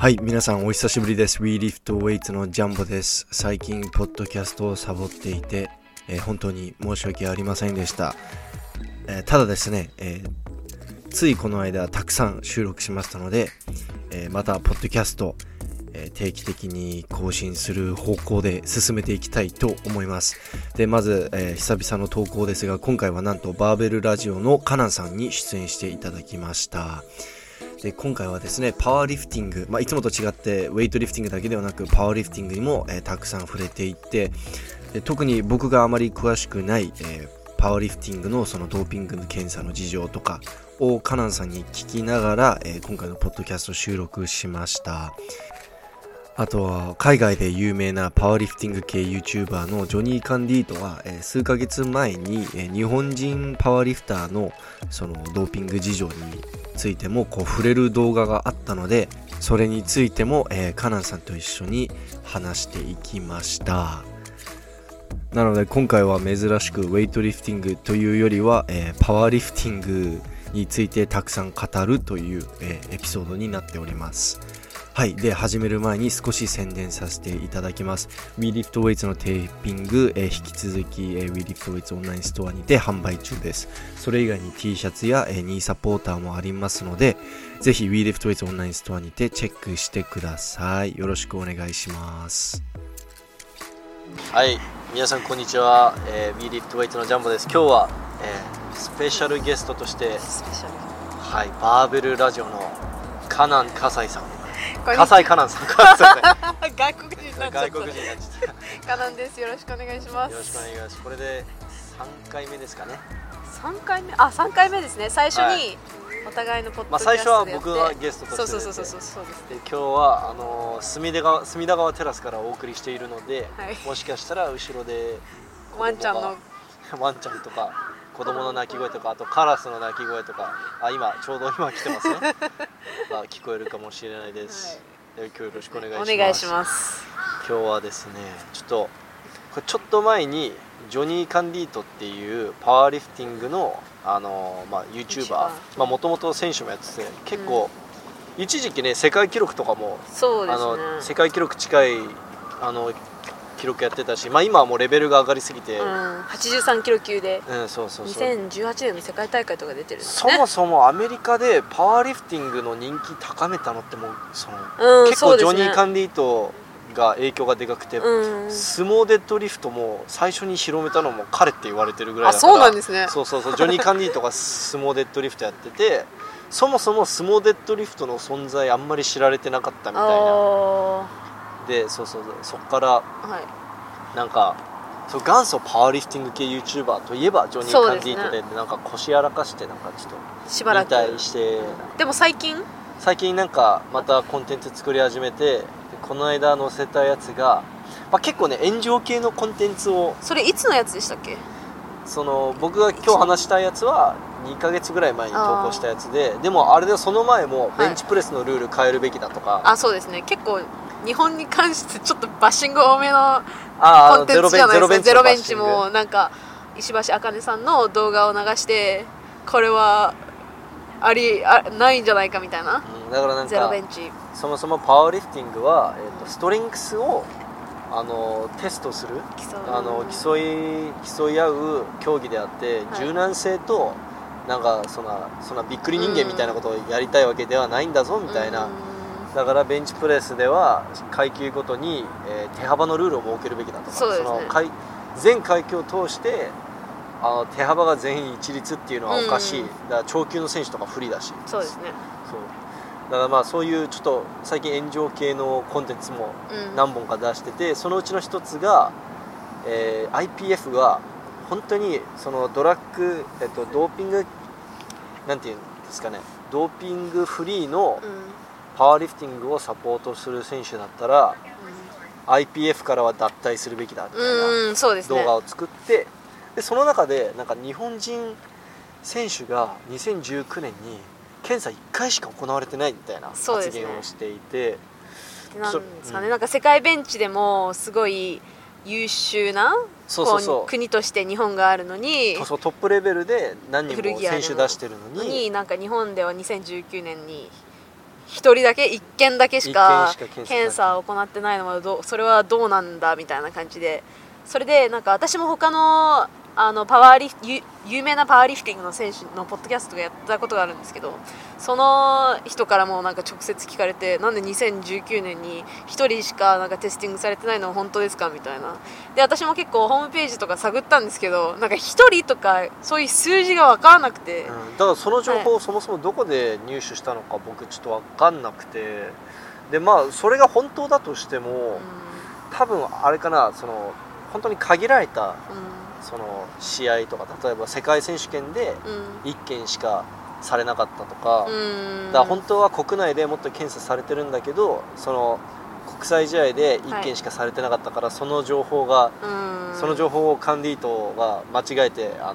はい、皆さんお久しぶりです。WeLiftWeights のジャンボです。最近、ポッドキャストをサボっていて、えー本当に申し訳ありませんでした。えーただですね、えーついこの間たくさん収録しましたので、えーまたポッドキャスト、えー定期的に更新する方向で進めていきたいと思います。で、まず、えー久々の投稿ですが、今回はなんとバーベルラジオのカナンさんに出演していただきました。で今回はですねパワーリフティング、まあ、いつもと違ってウェイトリフティングだけではなくパワーリフティングにも、えーたくさん触れていってで特に僕があまり詳しくない、えーパワーリフティングのそのドーピングの検査の事情とかをカナンさんに聞きながら、えー今回のポッドキャスト収録しました。あとは海外で有名なパワーリフティング系 YouTuber のジョニー・カンディートは、え数ヶ月前に、え日本人パワーリフターのそのドーピング事情についてもこう触れる動画があったのでそれについても、えカナンさんと一緒に話していきました。なので今回は珍しくウェイトリフティングというよりは、えパワーリフティングについてたくさん語るという、えエピソードになっております。はい。で、始める前に少し宣伝させていただきます。WeLiftWeights のテーピング、えー引き続き、えー WeLiftWeights オンラインストアにて販売中です。それ以外に T シャツや、えーニーサポーターもありますので、ぜひ WeLiftWeights オンラインストアにてチェックしてください。よろしくお願いします。はい、皆さんこんにちは、えー、WeLiftWeight のジャンボです。今日は、えースペシャルゲストとして、スペシャル。はい、バーベルラジオのカナン笠井さん、こんにちは笠井カナンさん、外国人になっちゃった。外国人カナンです。よろしくお願いします。た。よろしくお願いします。これで3回目ですかね。三回目、あ、三回目ですね。最初はにお互いのポッドまあキャストでやって、最初は僕がゲストとしてそうそうそうそうそうです。で今日はあのー隅田川隅田川テラスからお送りしているので、はいもしかしたら後ろでワンちゃんのワンちゃんとか子供の鳴き声とかあとカラスの鳴き声とかあ今ちょうど今来てますね あ聞こえるかもしれないです、で今日よろしくお願いします。お願いします。今日はですねちょっとこれちょっと前にジョニー・カンディートっていうパワーリフティングのあの、まあ、YouTuber もともと選手もやってて結構、一時期ね世界記録とかもね。の世界記録近いあの記録やってたし、まあ、今はもうレベルが上がりすぎて、うん、八十三キロ級でうんそうそうそう2018年の世界大会とか出てるんですそね。もそもアメリカでパワーリフティングの人気高めたのってもうその、うん結構ジョニー・カンディートが影響がでかくて、うん。相撲デッドリフトも最初に広めたのも彼って言われてるぐらいあ、だからそうなんですね。そうそうそうジョニー・カンディートが相撲デッドリフトやっててそもそも相撲デッドリフトの存在あんまり知られてなかったみたいなあでそうそうそうそっからあ、はい。なんかそう元祖パワーリフティング系 YouTuber といえばジョニー・カンディートでなんか腰やらかしてなんかちょっとしばらく。引退してでも最近？最近なんかまたコンテンツ作り始めてでこの間載せたやつが、まあ、結構ね炎上系のコンテンツをそれいつのやつでしたっけ？その僕が今日話したやつは2ヶ月ぐらい前に投稿したやつででもあれでその前もベンチプレスのルール変えるべきだとか、あ、そうですね。結構日本に関してちょっとバッシング多めのコンテンツじゃないですか。ゼロベンチもなんか石橋あかねさんの動画を流してこれはありあないんじゃないかみたいな。うんだからなんかゼロベンチ。そもそもパワーリフティングは、えー、とストレングスをあのテストするあの競い競い合う競技であって、はい。柔軟性となんかそんなそんなびっくり人間みたいなことをやりたいわけではないんだぞみたいな、うんだからベンチプレスでは階級ごとに、えー手幅のルールを設けるべきだとかそうね。の階全階級を通してあの手幅が全員一律っていうのはおかしい、うんだから長級の選手とか不利だし。そうですね。そう。だからまあそういうちょっと最近炎上系のコンテンツもうん。何本か出しててそのうちの一つが、えー IPF が本当にそのドラッグ、えっと、ドーピングなんていうんですかね。ドーピングフリーのうんパワーリフティングをサポートする選手だったら IPF からは脱退するべきだみたいなうんうんそうですね。動画を作ってでその中でなんか日本人選手が2019年に検査1回しか行われてないみたいな発言をしていてなんですかね、うんなんか世界ベンチでもすごい優秀な国として日本があるのにそうそうトップレベルで何人も選手出してるのにになんか日本では2019年に一人だけ一件だけしか検査を行ってないのはどうそれはどうなんだみたいな感じで。それでなんか私も他のあのパワーリフ有有名なパワーリフティングの選手のポッドキャストがやったことがあるんですけどその人からもなんか直接聞かれてなんで2019年に1人しかなんかテスティングされてないのは本当ですかみたいな。で私も結構ホームページとか探ったんですけどなんか1人とかそういう数字が分からなくて、うん。だからその情報をそもそもどこで入手したのか僕ちょっと分かんなくて。でまあそれが本当だとしても多分あれかなその本当に限られたうんその試合とか例えば世界選手権でうん。1件しかされなかったとか、うん。だから本当は国内でもっと検査されてるんだけどその国際試合で1件しかされてなかったから、その情報がうん。その情報をカンディートが間違えてあの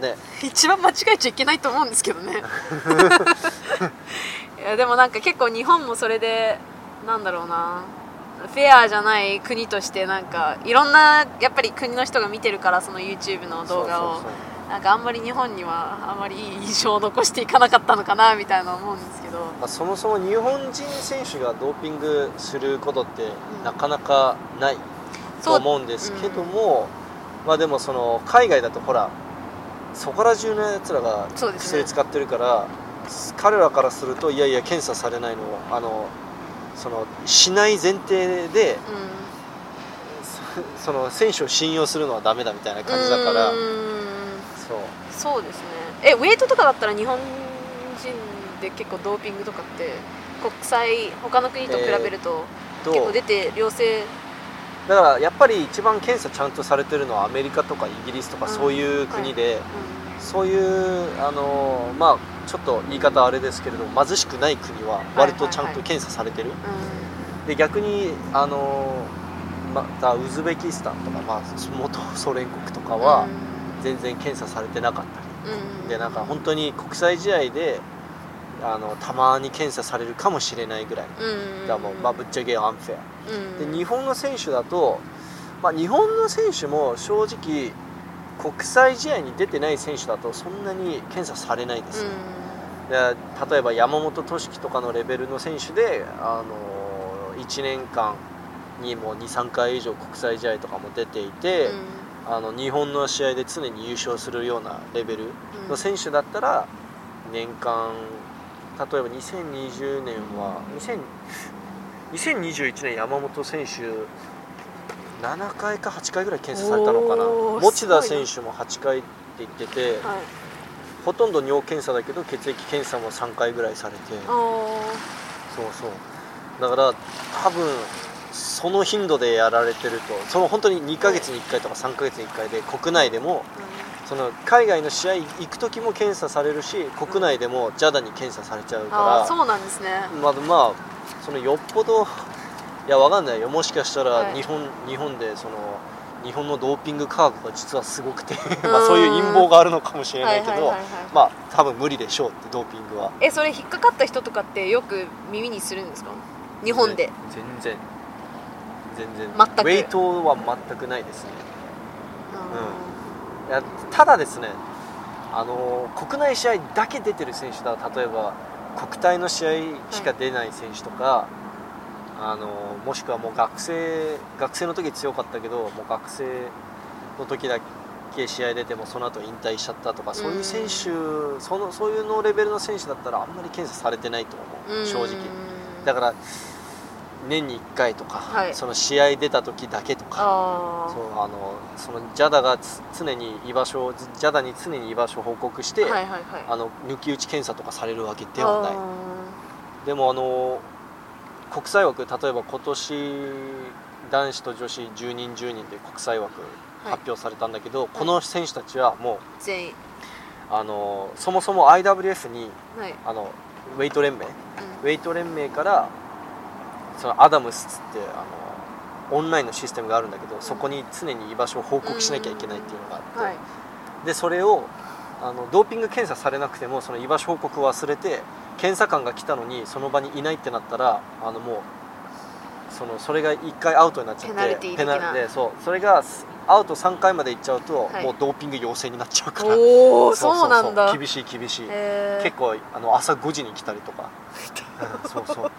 ね。一番間違えちゃいけないと思うんですけどね。いやでもなんか結構日本もそれでなんだろうなフェアじゃない国としてなんかいろんなやっぱり国の人が見てるからその YouTube の動画をなんかあんまり日本にはあまりいい印象を残していかなかったのかなみたいな思うんですけど。まあ、そもそも日本人選手がドーピングすることってなかなかないと思うんですけども、まあでもその海外だとほらそこら中のやつらが薬使ってるから、彼らからするといやいや検査されないのをあのそのしない前提でうそその選手を信用するのはダメだみたいなん感じだからそう。そうですね。えウェイトとかだったら日本人で結構ドーピングとかって国際他の国と比べるとと結構出て良性。だからやっぱり一番検査ちゃんとされてるのはアメリカとかイギリスとかうんそういう国で、うそういうあのまあちょっと言い方あれですけれども貧しくない国は割とちゃんと検査されてる、で逆にあのまたウズベキスタンとか、まあ、元ソ連国とかは全然検査されてなかったり、うん。でなんか本当に国際試合であのたまに検査されるかもしれないぐらい、うん。だもう、まあ、ぶっちゃけアンフェア。うん。で日本の選手だと、まあ、日本の選手も正直国際試合に出てない選手だとそんなに検査されないです。よ、で例えば山本俊樹とかのレベルの選手で、あの1年間にも23回以上国際試合とかも出ていて、あの日本の試合で常に優勝するようなレベルうんの選手だったら年間例えば2020年は2000 2021年山本選手7回か8回ぐらい検査されたのかな。持田選手も8回って言ってて、はい。ほとんど尿検査だけど血液検査も3回ぐらいされて。そうそう。だから多分その頻度でやられてると。その本当に2ヶ月に1回とか3ヶ月に1回で国内でもその海外の試合行く時も検査されるし国内でも JADA に検査されちゃうあかーそうなんですね。らまあまあそのよっぽどいやわかんないよ。もしかしたはい。ら日本,、日本でその日本のドーピング科学が実はすごくてまあそういう陰謀があるのかもしれないけど、はいはいはいはい。まあ多分無理でしょうってドーピングは。えそれ引っかかった人とかってよく耳にするんですか？日本で。全然。全然。全く。ウェイトは全くないですね。あいやただですねあの国内試合だけ出てる選手だ。例えば国体の試合しか出ない選手とか、あのもしくはもう学生学生の時強かったけどもう学生の時だけ試合出てもその後引退しちゃったとかそういう選手、そのそういうのレベルの選手だったらあんまり検査されてないと思ーう正直。うんだから年に1回とか、はい。その試合出た時だけとかあそうあのそのジャダがつ常に居場所をジャダに常に居場所を報告して、はいはいはい。あの抜き打ち検査とかされるわけではない。あでもあの国際枠例えば今年男子と女子10人10人で国際枠はい発表されたんだけど、この選手たちはもうー全員あのそもそも IWF にはい、あのウェイト連盟うウェイト連盟からそのアダムスってあのオンラインのシステムがあるんだけど、そこに常に居場所を報告しなきゃいけないっていうのがあって、ん、はい。でそれをあのドーピング検査されなくてもその居場所報告を忘れて検査官が来たのにその場にいないってなったらあのもうそのそれが1回アウトになっちゃってペナルティーでそう。それがアウト3回までいっちゃうと、はい。もうドーピング陽性になっちゃうから。おおそうなんだ。厳しい厳しい、結構あの朝5時に来たりとか、うんそうそう。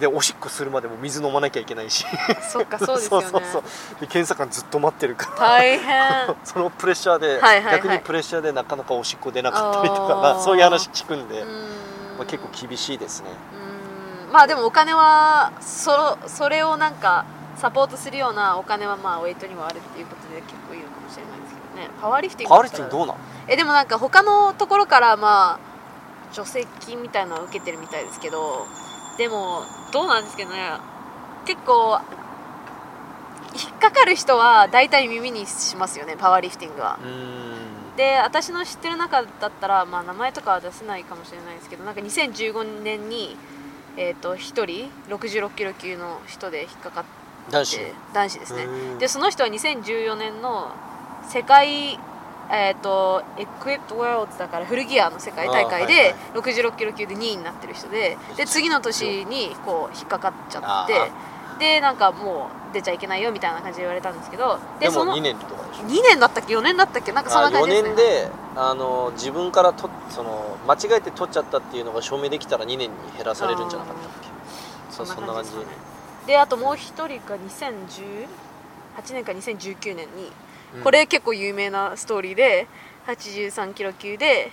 でおしっこするまでも水飲まなきゃいけないし。そっかそうですよね。そうそうで検査官ずっと待ってるから。大変。そのプレッシャーで、はいはいはい。逆にプレッシャーでなかなかおしっこ出なかったりとあかー。そういう話聞くんで、うーんまあ、結構厳しいですね。うーん。まあでもお金はそそれをなんかサポートするようなお金はまあウェイトにはあるっていうことで結構いいのかもしれないですけどね。パワーリフティングパワーリフティングどうなん？えでもなんか他のところからまあ助成金みたいなのを受けてるみたいですけどでもどうなんですけどね。結構引っかかる人は大体耳にしますよねパワーリフティングは。うーんで私の知ってる中だったら、まあ、名前とかは出せないかもしれないですけどなんか2015年に、えー、と1人66キロ級の人で引っかかって男子？ですね。でその人は2014年の世界えっ、とエクイプトワールドだからフルギアの世界大会では66キロ級で2位になってる人でで次の年にこう引っかかっちゃあってでなんかもう出ちゃいけないよみたいな感じで言われたんですけどでもその2年とかでしょ。2年だったっけ？4年だったっけ？なんかそんな感4じですね。年であの自分からとその間違えて取っちゃったっていうのが証明できたら2年に減らされるんじゃなかったっけ？そうそんな感じでね。であともう一人が2018年か2019年に、うん。これ結構有名なストーリーで83キロ級で、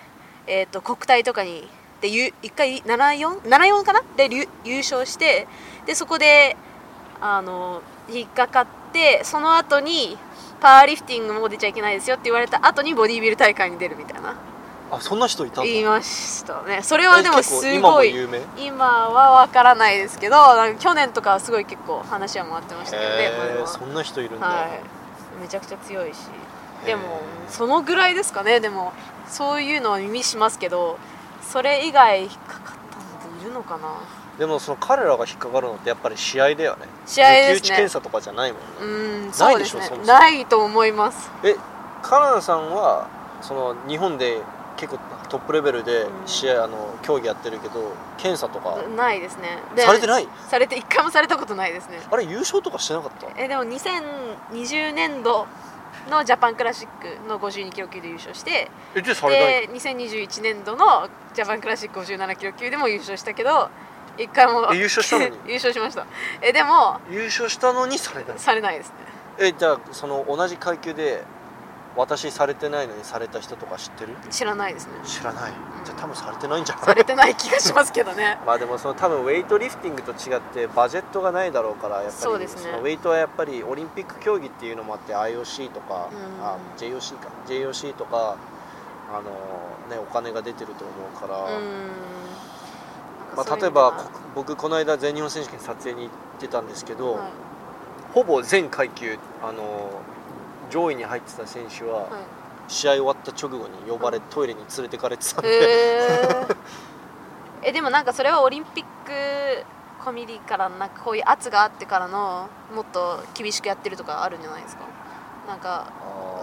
えー、と国体とかにでゆ1回 74? 74かな？で優優勝してでそこであの引っかかってその後にパワーリフティングも出ちゃいけないですよって言われた後にボディービル大会に出るみたいな。あそんな人いたんだ。言いましたね。それはでもすごい今は分からないですけど去年とかはすごい結構話は回ってましたけどね、そんな人いるんだ、はい。めちゃくちゃ強いし。でもそのぐらいですかね。でもそういうのは耳しますけどそれ以外引っかかったのっているのかな？でもその彼らが引っかかるのってやっぱり試合だよね。試合ですね。打ち検査とかじゃないもんうね、ないでしょそもそも。ないと思います。えカナダさんはその日本で結構トップレベルでうん。試合、あの競技やってるけど検査とかないですね。でされてない？されて一回もされたことないですね。あれ優勝とかしてなかった？えでも2020年度のジャパンクラシックの52キロ級で優勝してえでされないで2021年度のジャパンクラシック57キロ級でも優勝したけど一回も。え優勝したのに？優勝しました。えでも優勝したのにされないされないですね。えじゃあその同じ階級で私されてないのにされた人とか知ってる？知らないですね。知らない。じゃあ多分されてないんじゃない？されてない気がしますけどね。まあでもその多分ウェイトリフティングと違ってバジェットがないだろうからやっぱりそうですね。のウェイトはやっぱりオリンピック競技っていうのもあって IOC とか、うん。あ JOC か。JOC とかあのねお金が出てると思うから、うーんまあ、例えばこ僕この間全日本選手権撮影に行ってたんですけど、はい。ほぼ全階級あの上位に入ってた選手は、はい。試合終わった直後に呼ばれ、トイレに連れてかれてたんで、えでもなんかそれはオリンピックコミュニからなんかこういう圧があってからのもっと厳しくやってるとかあるんじゃないですか？なんか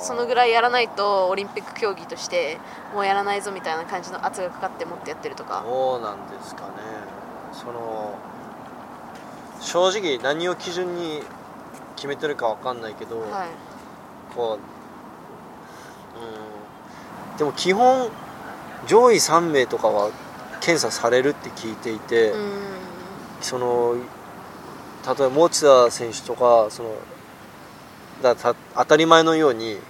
そのぐらいやらないとオリンピック競技としてもうやらないぞみたいな感じの圧がかかってもっとやってるとか。どうなんですかね。その正直何を基準に決めてるかわかんないけど、はい。こううん。でも基本上位3名とかは検査されるって聞いていて、うーん。その例えば持田選手とかそのだた当たり前のようにうん。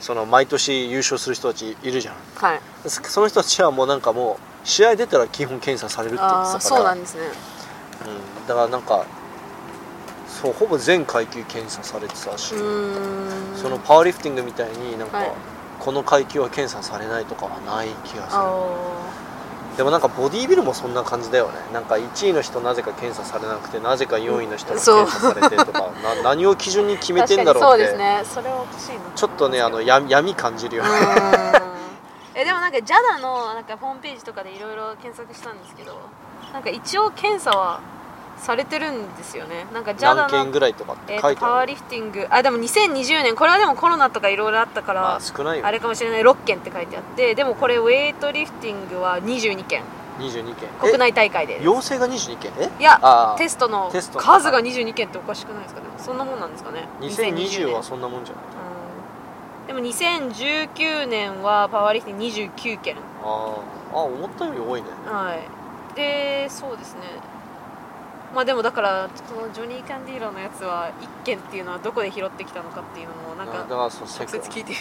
その毎年優勝する人たちいるじゃん。はい。そその人たちはもうなんかもう試合出たら基本検査されるって言ってたからそうなんですね。うん、だからなんかそうほぼ全階級検査されてたし、そのパワーリフティングみたいになんか、はい。この階級は検査されないとかはない気がする。あでもなんかボディービルもそんな感じだよね。なんか1位の人なぜか検査されなくてなぜか4位の人がそう。検査されてとかな 何を基準に決めてんだろうって。そうですね。それはおかしいな。ちょっとねあのや闇感じるよね。えでもなんか JADA のなんかホームページとかでいろいろ検索したんですけどなんか一応検査はされてるんですよね。なんか JADA 何件のぐらいとかってえー書いてある、とパワーリフティングあでも2020年これはでもコロナとかいろいろあったから、まあ少ないよあれかもしれない。6件って書いてあってでもこれウェイトリフティングは22件。22件。国内大会で。え陽性が22件？え？いやあテストの数が22件っておかしくないですかね。そんなもんなんですかね。2020は年そんなもんじゃない？うん。でも2019年はパワーリフティング29件。あー。あ思ったより多いね。はい。でそうですねまあでもだからこのジョニー・キャンディーロのやつは1件っていうのはどこで拾ってきたのかっていうのもなんかだからそう世界直接聞いて。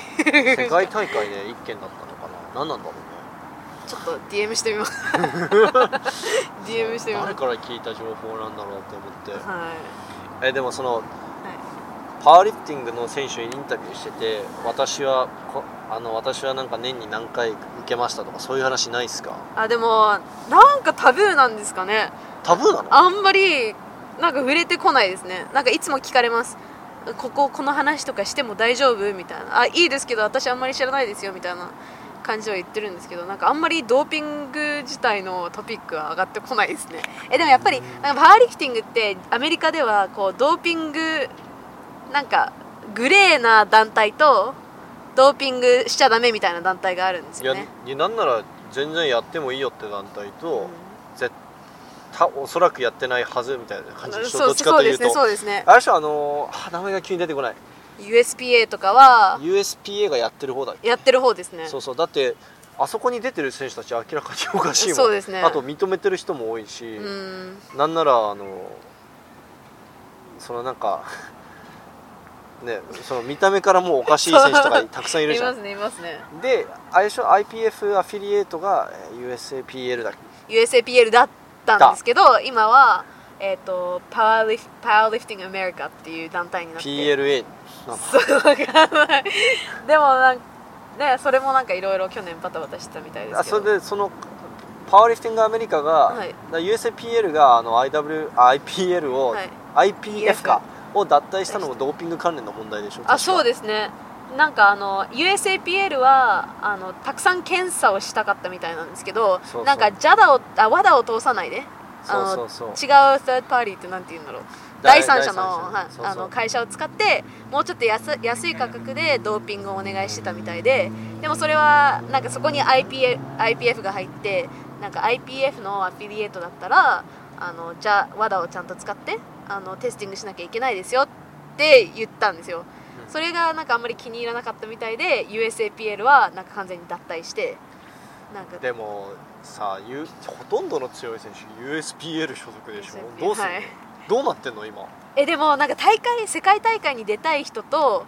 世界大会で1件だったのかな？何なんだろうね？ちょっと DM してみます。DM してみます。誰から聞いた情報なんだろうって思って。はえでもそのい、はい。パワーリフティングの選手にインタビューしてて私はこあの私はなんか年に何回受けましたとかそういう話ないっすか？あでもなんかタブーなんですかね。タブーなの？あんまりなんか触れてこないですね。なんかいつも聞かれます。こここの話とかしても大丈夫みたいな。あいいですけど私あんまり知らないですよみたいな感じは言ってるんですけどなんかあんまりドーピング自体のトピックは上がってこないですね。えでもやっぱりなん。かパワーリフティングってアメリカではこうドーピングなんかグレーな団体とドーピングしちゃダメみたいな団体があるんですよね。いやなんなら全然やってもいいよって団体と、うん。絶たおそらくやってないはずみたいな感じでしょ？どっちかそうですねというとそうですね。あれでしょあの名前が急に出てこない。USPA とかは USPA がやってる方だ。やってる方ですね。そうそう。だってあそこに出てる選手たち明らかにおかしいもん。そうですね。あと認めてる人も多いし、うん。なんならあのそのなんかねその見た目からもうおかしい選手とかたくさんいるじゃん。いますねいますね。であれでしょ IPF アフィリエイトがえー USAPL だ USAPL だったんですけど今はえっ、とパワーリフパワーリフティングアメリカっていう団体になって。PLA なんだでもなんねそれもなんかいろいろ去年バタバタしてたみたいですあけど。それでそのパワーリフティングアメリカが、はい USAPL があの IW あ IPL を、はい。IPF かを脱退したのもドーピング関連の問題でしょあそうでですね。なんかあの USAPL はあのたくさん検査をしたかったみたいなんですけどなんか JADA をあ WADA を通さないで。あの違う third party ってなんて言うんだろう。第第三者のはいあの会社を使ってもうちょっと安安い価格でドーピングをお願いしてたみたいででもそれはなんかそこに IPF, IPF が入ってなんか IPF のアフィリエイトだったらあのじゃあ WADA をちゃんと使ってあのテスティングしなきゃいけないですよって言ったんですよ、うん。それがなんかあんまり気に入らなかったみたいで USAPL はなんか完全に脱退してなんかでもさゆほとんどの強い選手 USPL 所属でしょ。USPL どうすんの、はい。どうなってんの？今。えでもなんか大会世界大会に出たい人と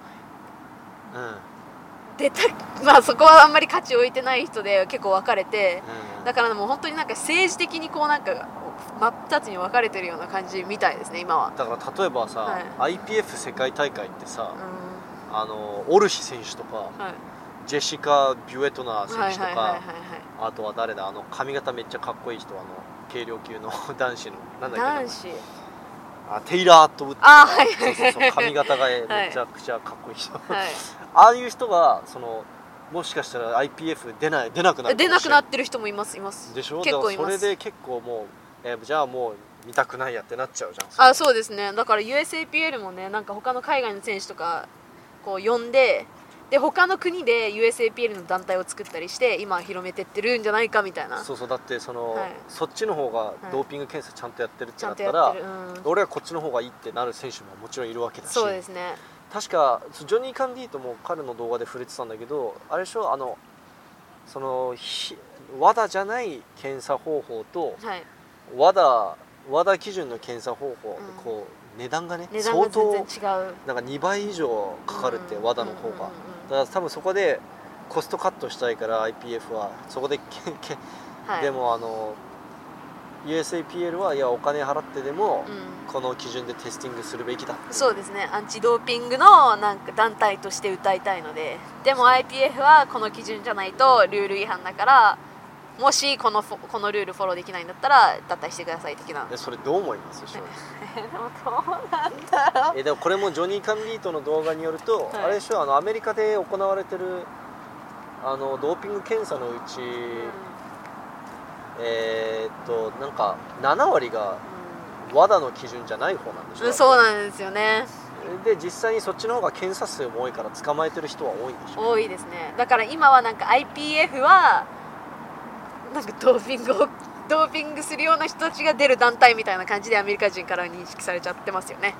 うん。うん出たまあそこはあんまり価値を置いてない人で結構分かれてだからもう本当になんか政治的にこうなんか真っ二つに分かれてるような感じみたいですね今は、だから例えばさ、は IPF 世界大会ってさう、あのオルヒ選手とかんはい、ジェシカ・ビュエトナーはい選手とはいはいはいかあとは誰だあの髪型めっちゃかっこいい人あの軽量級の 男子のなんだっけな。男子。あテイラー・アットウッド。あはいそうそうそう髪型がめちゃくちゃかっこいい人、はい。ああいう人がそのもしかしたら IPF 出ない出なくなる出なくなっってる人もいますいます。でしょ？結構います。それで結構もう、えーじゃあもう見たくないやってなっちゃうじゃん。あそうですね。だから USAPL もねなんか他の海外の選手とかこう呼んでで他の国で USAPL の団体を作ったりして今広めてってるんじゃないかみたいな。そうそう。だってその、はい。そっちの方がい。ドーピング検査ちゃんとやってるってなんったら、やってる、うん、俺はこっちの方がいいってなる選手ももちろんいるわけだし。そうですね。確かジョニー・カンディートも彼の動画で触れてたんだけどあれでしょあのそのひ WADA じゃない検査方法とはい WADA, WADA 基準の検査方法、うん。こう値段がね値段が相当なんか2倍以上かかるって、うん WADA の方が、うんだから多分そこでコストカットしたいから IPF は。そこでけけ、はい。でもあの USAPL はいやお金払ってでも、うん。この基準でテスティングするべきだそうですね。アンチドーピングのなんか団体として歌いたいので。でも IPF はこの基準じゃないとルール違反だからもしこのこのルールフォローできないんだったら脱退してください的な。でそれどう思います？正直。でもどうなんだろう。えでもこれもジョニー・カンディートの動画によると、はい。あれでしょ？あのアメリカで行われてるあのドーピング検査のうち、えーっとなんか7割が WADA の基準じゃない方なんでしょ？うんそうなんですよね。で実際にそっちの方が検査数も多いから捕まえてる人は多いんでしょ？多いですね。だから今はなんか IPF はなんかドーピングをドーピングするような人たちが出る団体みたいな感じでアメリカ人から認識されちゃってますよね。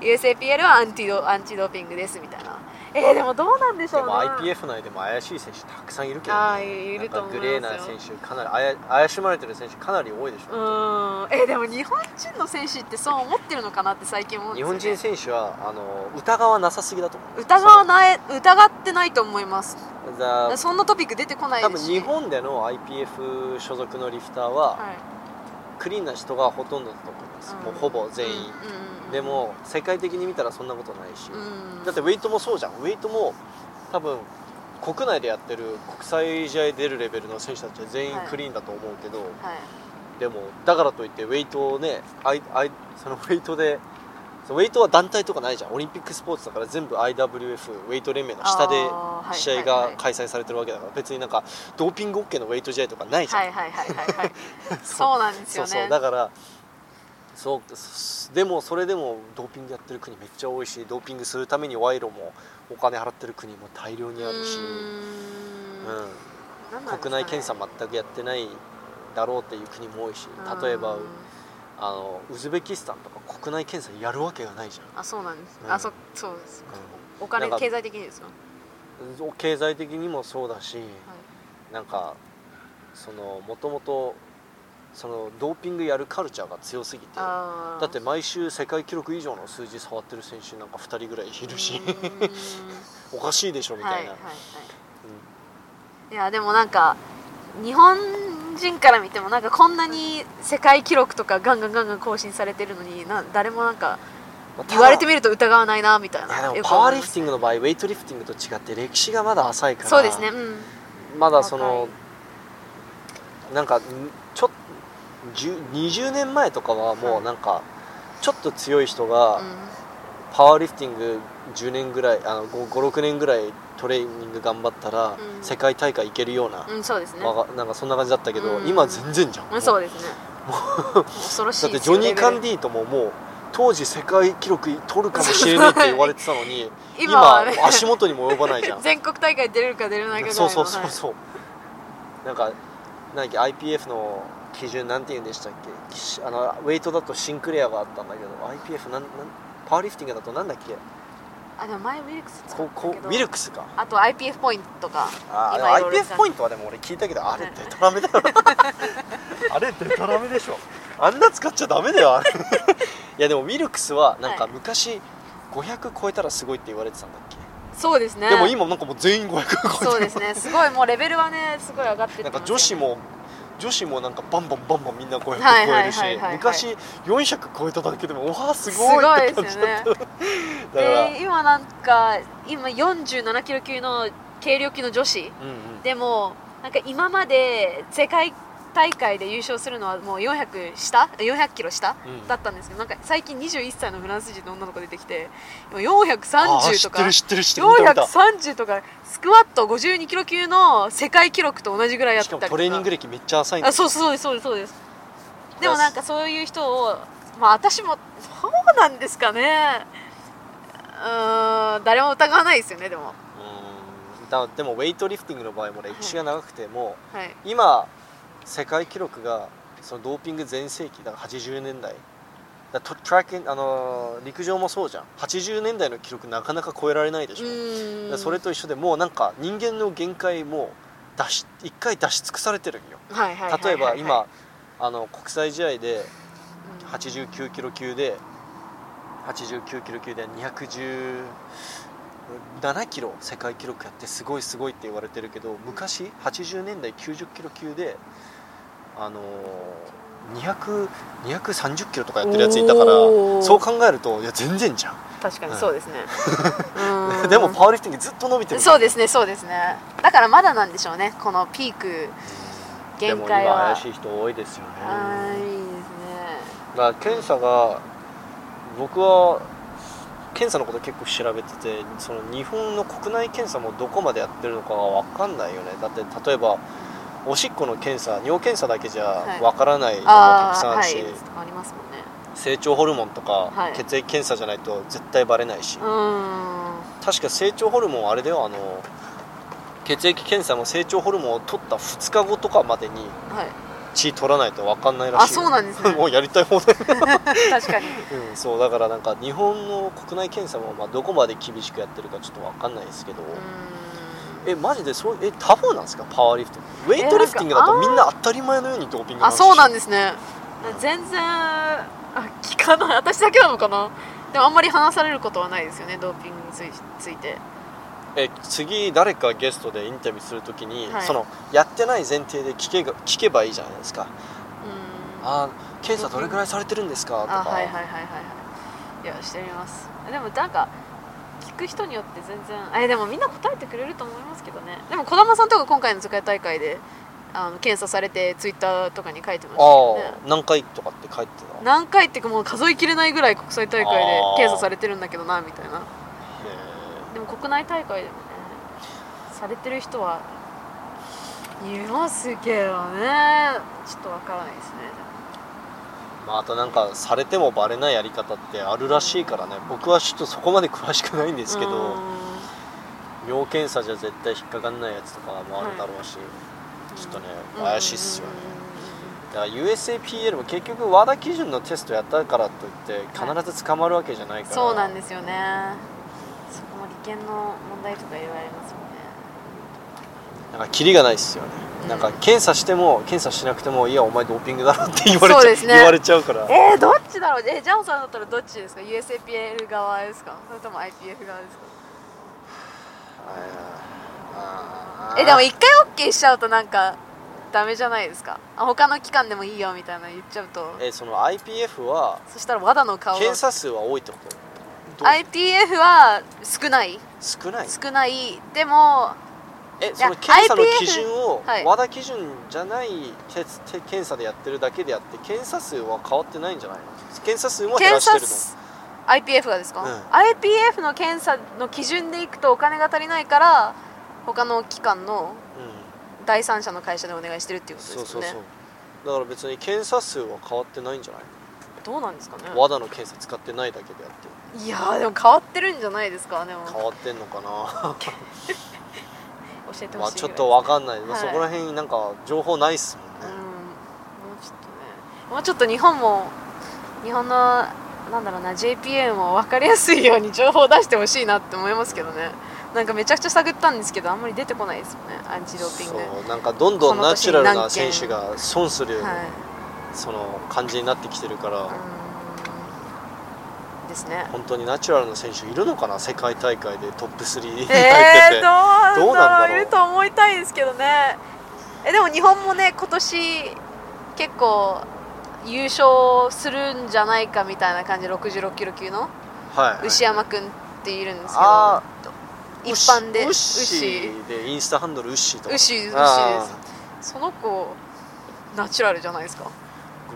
USAPL はアンチドアンチドーピングですみたいな。えー、でもどうなんでしょうね。でも IPF 内でも怪しい選手たくさんいるけど、ね、あーいると思グレーな選手かなりあや怪しまれてる選手かなり多いでしうょ、ーんえーでも日本人の選手ってそう思ってるのかなって最近思うんですよ、ね、日本人選手はあの疑わなさすぎだと思う。疑わない疑ってないと思います。だそんなトピック出てこない多分ですし。日本での IPF 所属のリフターは、はい。クリーンな人がほとんどだと思います、うん。もうほぼ全員、うんうんうんでも世界的に見たらそんなことないし、うん。だってウェイトもそうじゃん。ウェイトも多分国内でやってる国際試合出るレベルの選手たちは全員はいクリーンだと思うけど、はい。でもだからといってウェイトをねあいあいそのウェイトでそのウェイトは団体とかないじゃんオリンピックスポーツだから全部 IWF ウェイト連盟の下で試合はいはい。が開催されてるわけだから別になんかドーピング OK のウェイト試合とかないじゃん、はいはいはいはいはい。そうなんですよね。そうそう。だからそうすでもそれでもドーピングやってる国めっちゃ多いしドーピングするために賄賂もお金払ってる国も大量にあるし、うーん。ね国内検査全くやってないだろうっていう国も多いし例えばうん。あのウズベキスタンとか国内検査やるわけがないじゃん、あそうなんです、うん。あそそうです。うお金経済的にですか、ん経済的にもそうだしなんかそのもともとそのドーピングやるカルチャーが強すぎてだって毎週世界記録以上の数字触ってる選手なんか2人ぐらいいるし おかしいでしょみたいな、はいはいはい。いやでもなんか日本人から見てもなんかこんなに世界記録とかガンガンガンガン更新されてるのにな誰もなんかうん言われてみると疑わないなみたいな。パワーリフティングの場合ウェイトリフティングと違って歴史がまだ浅いからそうですね。うん。まだその若なんかんちょっ10 20年前とかはもうなんかちょっと強い人がパワーリフティング10年ぐらい56年ぐらいトレーニング頑張ったらうん。世界大会行けるような、うん、うん、そうですね。なんかそんな感じだったけど、うん。今全然じゃん、うんそうですね。恐ろしいだってジョニー・カンディーとももう当時世界記録取るかもしれないって言われてたのに 今足元にも及ばないじゃん。全国大会出れるか出れないかぐらいのそうそうそうはい。そう、なんかなんだっけ IPF の基準なんて言うんでしたっけ？しあのウェイトだとシンクレアがあったんだけど IPF なんなんパワーリフティングだとなんだっけ？あでも前ウィルクス使こったけど。こウィルクスか。あと IPF ポイントとか。あ今 IPF ポイントはでも俺聞いたけどあれデタラメだよ。あれデタラメでしょ。あんな使っちゃダメだよ。いやでもウィルクスはなんかはい。昔500超えたらすごいって言われてたんだっけ、そうですね。でも今なんかもう全員500超えてる。そうですね。すごいもうレベルはねすごい上がってってなんか女子も女子もなんかバンバンバンバンみんな500超はいはいえるし昔400超えただけでもわあすすごいって感じだですよねっただか今なんか今47キロ級の軽量級の女子。うんうん。でもなんか今まで世界大会で優勝するのはもう400下？400キロ下、うん。だったんですけどなんか最近21歳のフランス人の女の子出てきて今あー430とか知ってる知ってる知ってる見た見た。430とかスクワット52キロ級の世界記録と同じぐらいやっしたかりとか。もトレーニング歴めっちゃ浅いんだ。あそうそうですそうですそうです。でもなんかそういう人をまあ私もそうなんですかね。うーん誰も疑わないですよねでも。うん。だでもウェイトリフティングの場合も歴史が長くても、はい。今世界記録がそのドーピング全盛期だから80年代。だトトラッキンあのー陸上もそうじゃん。80年代の記録なかなか超えられないでしうょ、それと一緒でもうなんか人間の限界も出し一回出し尽くされてるんよ。例えば今あの国際試合でうん89キロ級で89キロ級で217キロ世界記録やってすごいすごいって言われてるけど昔80年代90キロ級であのー、200 230キロとかやってるやついたからそう考えるといや全然じゃん。確かにそうですね、うーん。でもパワーリフティングずっと伸びてる。そうですねそうですね。だからまだなんでしょうねこのピーク。限界でも今は怪しい人多いですよね。はいいいですね。だから検査が僕は検査のこと結構調べててその日本の国内検査もどこまでやってるのかは分かんないよね。だって例えばおしっこの検査尿検査だけじゃはい。分からないのもたくさんあるし、はい。ありますもんね。成長ホルモンとかはい血液検査じゃないと絶対バレないし、確か成長ホルモンあれだよあの血液検査の成長ホルモンを取った2日後とかまでにはい。血取らないと分かんないらしいあそうなんですね。もうやりたい放題、確かに。うん、そうだからなんか日本の国内検査もまあどこまで厳しくやってるかちょっと分かんないですけど、うえマジでそうえタブーなんですか？パワーリフティングウェイトリフティングだとみんな当たり前のようにドーピングあそうなんでですね。全然あ聞かない。私だけなのかな？でもあんまり話されることはないですよねドーピングについついて。え次誰かゲストでインタビューするときに、はい。そのやってない前提で聞けが聞けばいいじゃないですか。うん。あー検査どれくらいされてるんですか？とか。あはいはいはいはいはい。いやしてみます。でもなんか聞く人によって全然えでもみんな答えてくれると思いますけどね。でも児玉さんとか今回の世界大会であの検査されてツイッターとかに書いてましたよね。何回とかって書いてた何回っていうかもう数えきれないぐらい国際大会で検査されてるんだけどなみたいな。へでも国内大会でもねされてる人はいますけどね。ちょっとわからないですね。ーまとなんかされてもバレないやり方ってあるらしいからね。僕はちょっとそこまで詳しくないんですけどうん。尿検査じゃ絶対引っかかんないやつとかもあるだろうし、ちょっとね怪しいっすよね。だから USAPL も結局 WADA 基準のテストやったからといって必ず捕まるわけじゃないから、そうなんですよね。そこも利権の問題とか言われますなんかキリがないっすよね、うん。なんか検査しても検査しなくてもいやお前ドーピングだろって言われちゃそうね。言われちゃうから。えー、どっちだろう？えジャンさんだったらどっちですか？USAPL 側ですか？それとも IPF 側ですか？あー。えでも一回 OK しちゃうとなんかダメじゃないですか？あ他の機関でもいいよみたいなの言っちゃうと。えその IPF はそしたら WADA の顔が検査数は多いってこと？IPF は少ない。少ない。少ない。でもえその検査の基準をはい。WADA 基準じゃない検査でやってるだけであって検査数は変わってないんじゃないの？検査数も減ら検してるの？IPF がですか、うん。IPF の検査の基準でいくとお金が足りないから他の機関のうん。第三者の会社でお願いしてるっていうことそうそうそう。ですよねだから別に検査数は変わってないんじゃないどうなんですかね。WADA の検査使ってないだけであって。いやーでも変わってるんじゃないですかでも。変わってんのかな？教えてまほしいぐらいあちょっとわかんない、はい。そこら辺なんか情報ないっすもうん。んね、もうちょっとね。もうちょっと日本も日本のなんだろうな JPA も分かりやすいように情報を出してほしいなって思いますけどね。なんかめちゃくちゃ探ったんですけどあんまり出てこないですよね。アンチドーピング。そう。なんかどんどんナチュラルな選手が損する、はい。その感じになってきてるから、うーんですね。本当にナチュラルな選手いるのかな？世界大会でトップ3に入ってて、えー、どう？どうなんだろう？いると思いたいですけどねえでも日本もね今年結構優勝するんじゃないかみたいな感じ。で66キロ級の？はい牛山くんっているんですけど。あ一般で。ウッシーでインスタハンドルウッシーとか。牛牛あです。その子ナチュラルじゃないですか？ー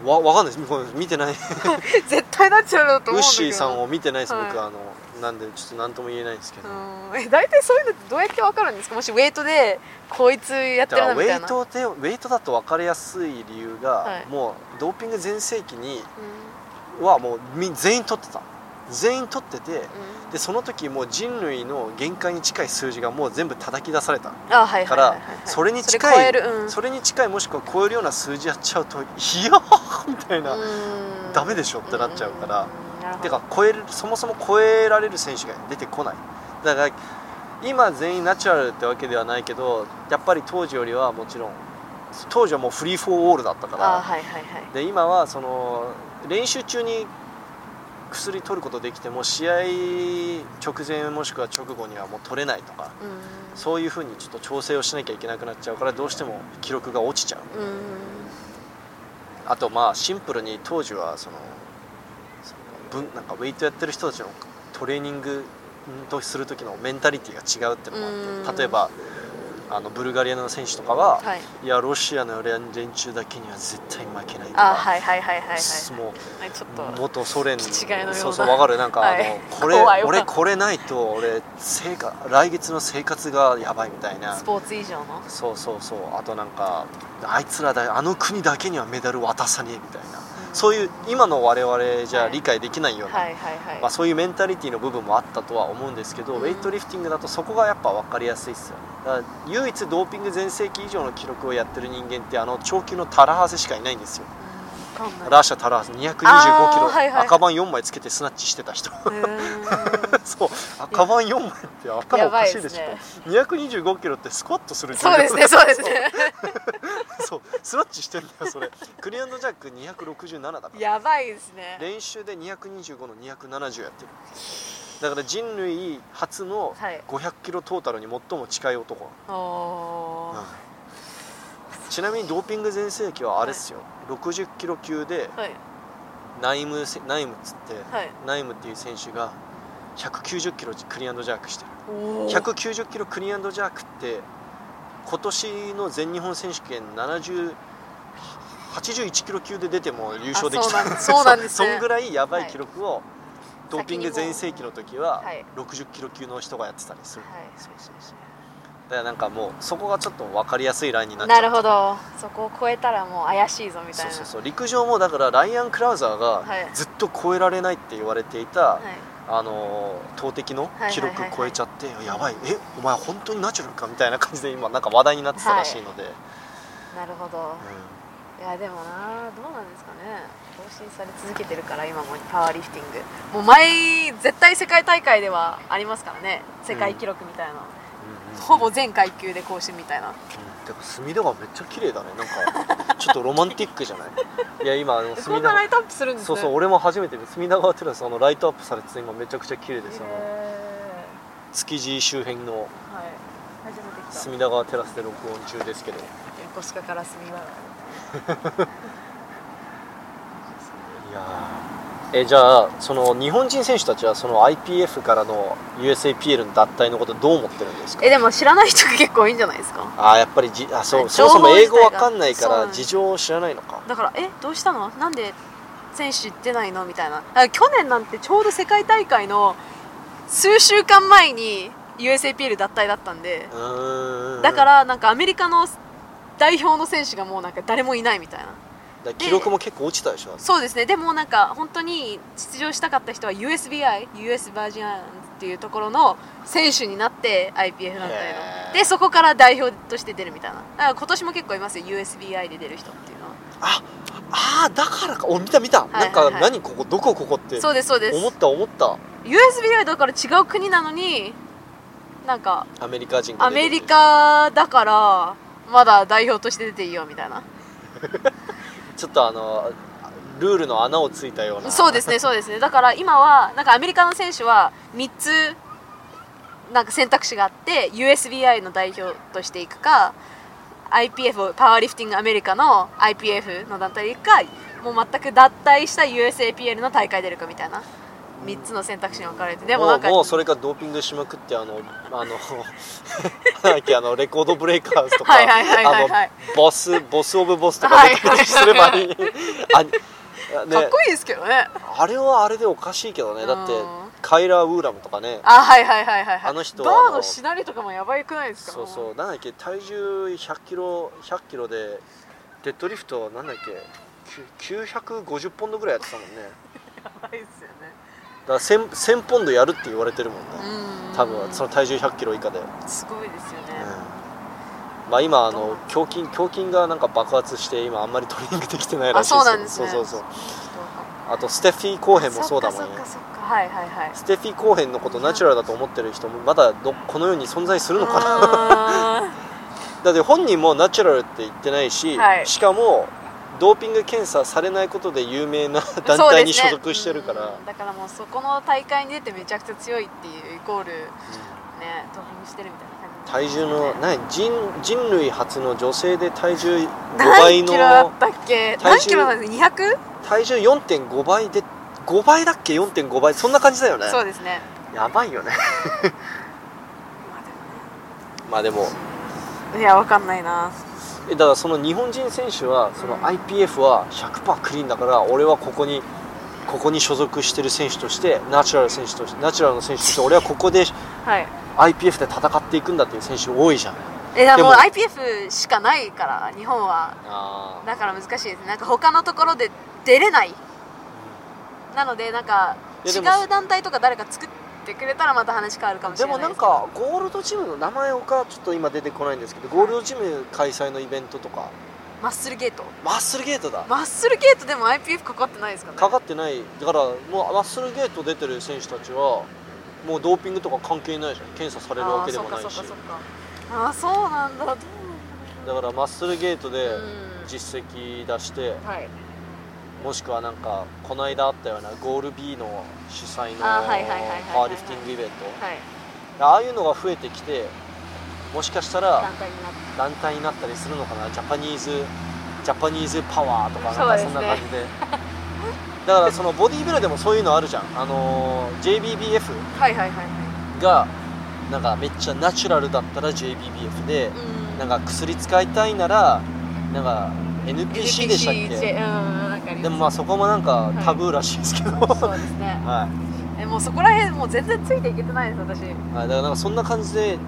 わわかんないです。見てない。絶対ナチュラルだとウッ思うんだけどシーさんを見てないです、はい。僕あのなんでちょっと何とも言えないんですけど、うん。え大体そういうのってどうやってわかるんですか？もしウェイトでこいつやってるなみたいな。ェイトでウェイトだと分かりやすい理由が、はい。もうドーピング全盛期にうはもうみ全員取ってた。全員取っててんうんでその時もう人類の限界に近い数字がもう全部叩き出された。あはいからそれに近いそれに近いもしくは超えるような数字やっちゃうといやー みたいな、うん。ダメでしょってなっちゃうから、てか超えるそもそも超えられる選手が出てこない。だから今全員ナチュラルってわけではないけどやっぱり当時よりはもちろん当時はもうフリー・フォー・オールだったかあらで今はその練習中に薬取ることできても試合直前もしくは直後にはもう取れないとかうん。そういうふうにちょっと調整をしなきゃいけなくなっちゃうからどうしても記録が落ちちゃう。うん。あとまあシンプルに当時はその分なんかウェイトやってる人たちのトレーニングとする時のメンタリティーが違うっていうのもあって例えばあのブルガリアの選手とかは、はい。い、やロシアの連中だけには絶対負けないとか、あはいはいはいはいはい。もはいちょっうと元ソ連そうそうわかる。なんか、はい。あのこれ俺これないと俺生活来月の生活がやばいみたいな。スポーツ以上の？そうそうそう。あとなんかあいつらだあの国だけにはメダル渡さねえみたいなそういう今の我々じゃはい理解できないような、まあ、そういうメンタリティの部分もあったとは思うんですけど、うん。ウェイトリフティングだとそこがやっぱ分かりやすいですよね。だから唯一ドーピング全盛期以上の記録をやってる人間ってあの長級のタラハゼしかいないんですよラーシャ・タラハゼ225キロ、はいはい。赤番4枚つけてスナッチしてた人。そう。赤番4枚って頭おかしいでしょ。やばい225キロってスクワットするそうですねそうですね。そう。スナッチしてんだよそれ。クリアンドジャック267だから。やばいですね。練習で225の270やってる。だから人類初のはい。500キロトータルに最も近い男、おー。うんちなみにドーピング全盛期はあれっすよ、60キロ級ではい。ナイムせナイムっつって、はい。ナイムっていう選手が190キロクリアンドジャークしてる。おー。190キロクリアンドジャークって今年の全日本選手権70 81キロ級で出ても優勝できた。あそうなんですね。そ んぐらいやばい記録を、はいドーピング全盛期の時ははい。60キロ級の人がやってたりする、はい。そうそうそうだからなんかもうそこがちょっと分かりやすいラインになっちゃうなるほど。そこを超えたらもう怪しいぞみたいな。そうそうそう。陸上もだからライアン・クラウザーがはい。ずっと超えられないって言われていた、はい。あのー投擲の記録はいはいはい。はい超えちゃって、やばい。えお前本当にナチュラルかみたいな感じで今なんか話題になってたらしいので、なるほど。いやでもなどうなんですかね。更新され続けてるから今もパワーリフティング。もう毎絶対世界大会ではありますからね。世界記録みたいな、うんうんほぼ全階級で更新みたいな。うん。てか隅田川めっちゃ綺麗だね。なんかちょっとロマンティックじゃない？いや今あのこ隅田川ライトアップするんですね。そうそう俺も初めて見隅田川テラスあのライトアップされてて今めちゃくちゃ綺麗です。よへ築地周辺のーはい。隅田川テラスで録音中ですけど。い横須賀から隅田 やーえじゃあその日本人選手たちはその IPF からの USAPL の脱退のことどう思ってるんですか？えでも知らない人が結構多いんじゃないですか？あーやっぱりじあそうはいそもそも英語わかんないから事情を知らないのか？だからえどうしたの？なんで選手出ないの？みたいな。去年なんてちょうど世界大会の数週間前に USAPL 脱退だったんで。うーん。だからなんかアメリカの代表の選手がもうなんか誰もいないみたいな記録も結構落ちたでしょそうですね。でもなんか本当に出場したかった人は USBI US バージンアイランドっていうところの選手になって IPF 団体へー。のでそこから代表として出るみたいな。だから今年も結構いますよ。USBI で出る人っていうのは。ああーだからか。お見た見た、いはいなんか何ここどこここってそうですそうです。思った思った。USBI だから違う国なのになんかアメリカ人がアメリカだからまだ代表として出ていいよみたいな ちょっとあのルールの穴をついたような。そうですねそうですね。だから今はなんかアメリカの選手は3つなんか選択肢があって USBI の代表としていくか IPF パワーリフティングアメリカの IPF の団体でいくかもう全く脱退した USAPL の大会出るかみたいな。3つの選択肢に分かれてでもなんかもうもうそれかドーピングしまくってあのあのなんだっけあのレコードブレイカーズとかはいはいはいはいはい。あのボスボスオブボスとか出てたりすればいい。かっこいいですけどね。あれはあれでおかしいけどね。だってうんカイラー・ウーラムとかね。あはいはいはいはいはい。あの人バーのしなりとかもやばいくないですか？そうそう。なんだっけ体重100キロ100キロでデッドリフトなんだっけきゅ950ポンドぐらいやってたもんね。やばいですよねだから 1000, 1000ポンドやるって言われてるもんね。うん多分その体重100キロ以下で、うんすごいですよね、まあ今あの胸筋胸筋がなんか爆発して今あんまりトレーニングできてないらしいあそうなんですね。そうそうそう。あとステフィー・コーヘンもそうだもんね。はいはいはい。ステフィー・コーヘンのことナチュラルだと思ってる人もまだどこの世に存在するのかな。な だって本人もナチュラルって言ってないし、はい。しかもドーピング検査されないことで有名な団体に所属してるから、だからもうそこの大会に出てめちゃくちゃ強いっていうイコールねドーピングしてるみたいな感じ。体重の何？人人類初の女性で体重5何倍キロだっのたっけ？体重何キロなんですか 200? 体重4.5倍で5倍だっけ？4.5倍。そんな感じだよね。そうですね。やばいよね。まあでもいやわかんないな。えだからその日本人選手はその IPF は100%クリーンだから俺はここにここに所属してる選手としてナチュラル選手としてナチュラルの選手として 俺はここではい。IPF で戦っていくんだっていう選手多いじゃんえでもでも IPF しかないから日本は。あだから難しいですなんか他のところで出れない。なのでなんか違う団体とか誰か作ってくれたらまた話変わるかもしでれないもなんかゴールドジムの名前がちょっと今出てこないんですけどゴールドジム開催のイベントとか。マッスルゲート。マッスルゲートだ。マッスルゲートでも IPF かかってないですかね。かかってない。だからもうマッスルゲート出てる選手たちはもうドーピングとか関係ないじゃん。検査されるわけでもないし。ああーそうなんだ。だからマッスルゲートでうん。実績出してはいもしくはなんかこの間あったようなゴール B の主催のパワーリフティングイベンはい。トああいうのが増えてきてもしかしたら団体になったり。するのかなジャパニーズジャパニーズパワーとかなんかそんな感じで。だからそのボディービルでもそういうのあるじゃん。あのー JBBF がなんかめっちゃナチュラルだったら JBBF でうん。なんか薬使いたいならなんか NPC でしたっけ？うんでもまあそこもなんかタブーらしいですけど、はそうですね。い、えもうそこら辺もう全然ついていけてないです私。はい。はい、だからなんかそんな感じで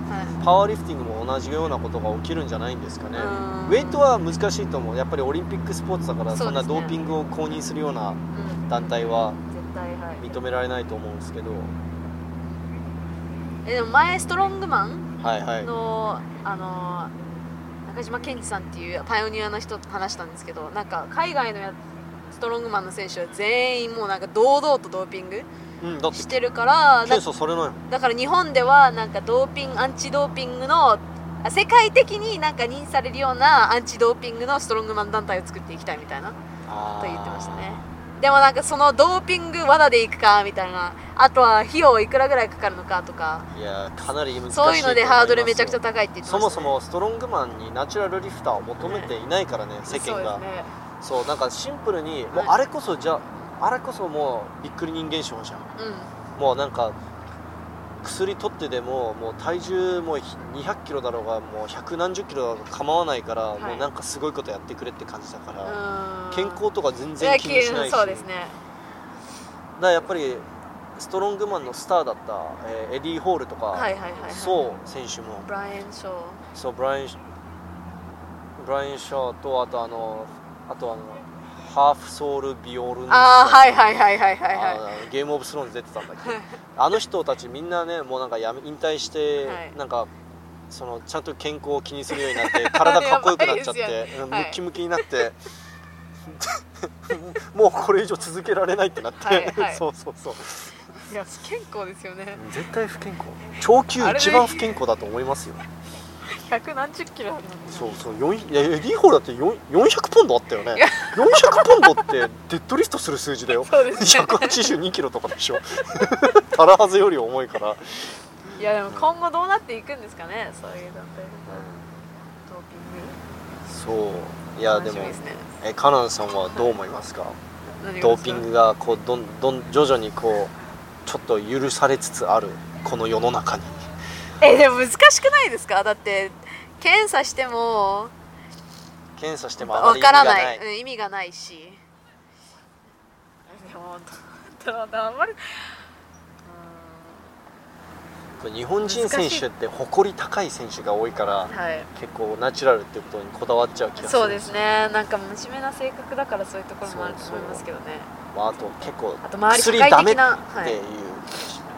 パワーリフティングも同じようなことが起きるんじゃないんですかね。うん。ウェイトは難しいと思う。やっぱりオリンピックスポーツだからそんなドーピングを公認するようなうん。団体は絶対はい。認められないと思うんですけど。えでも前ストロングマンはいはい。のあの中島健二さんっていうパイオニアの人と話したんですけどなんか海外のやストロングマンの選手は全員もうなんか堂々とドーピングしてるからな検査されないのだから日本ではなんかドーピングアンチドーピングのあ世界的になんか認知されるようなアンチドーピングのストロングマン団体を作っていきたいみたいなと言ってましたねでもなんかそのドーピング罠でいくかみたいな。あとは費用いくらぐらいかかるのかとか。いやかなり難しいそういうのでハードルめちゃくちゃ高高いって言ってそまね、もそもストロングマンにナチュラルリフターを求めていないからね世間が。そうね。そうなんかシンプルにもうはい。あれこそじゃあれこそもうびっくり人間賞じゃん。うん。もうなんか薬取ってでももう体重も2 0 0キロだろうがもう百何十キロだろうが構わないから、はい。もうなんかすごいことやってくれって感じだから、うん。健康とか全然気にしないし。そうですね。だからやっぱりストロングマンのスターだった、えーエディ・ホールとか、はいはいはい、はい、ソウ選手も。ブライアン・ショー。そうブライアンとあとあのあとあのハーフソウル・ビオルンああはいはいはいはいはいはい。ゲームオブスローンズ出てたんだけ。ど あの人たちみんなねもうなんかやめ引退して、はいなんかそのちゃんと健康を気にするようになって 体かっこよくなっちゃってですようんムッキムキになって、もうこれ以上続けられないってなって、はいはい。そうそうそう。いや不健康ですよね。絶対不健康。長級あれで一番不健康だと思いますよ百何十キロなんだそうそう4いやエディ・ホールだって4 400ポンドあったよね。いや400ポンドってデッドリフトする数字だよ。そうですね。182キロとかでしょ。タラハゼより重いから、いやでも今後どうなっていくんですかねそういう団体ドーピングそう。いやでも楽しみですね。えカナンさんはどう思いますか？何がドーピングがこうどんどん徐々にこうちょっと許されつつあるこの世の中にえでも難しくないですか？だって検査しても検査してもあまわり意味がなからない。いうん意味がないし。でもどうだあんまり。日本人選手って誇り高い選手が多いからはい。結構ナチュラルってことにこだわっちゃう気がするそうですね。なんか真面目な性格だからそういうところもあると思いますけどね。まあ、あと結構あと周り薬社会的なダメっていう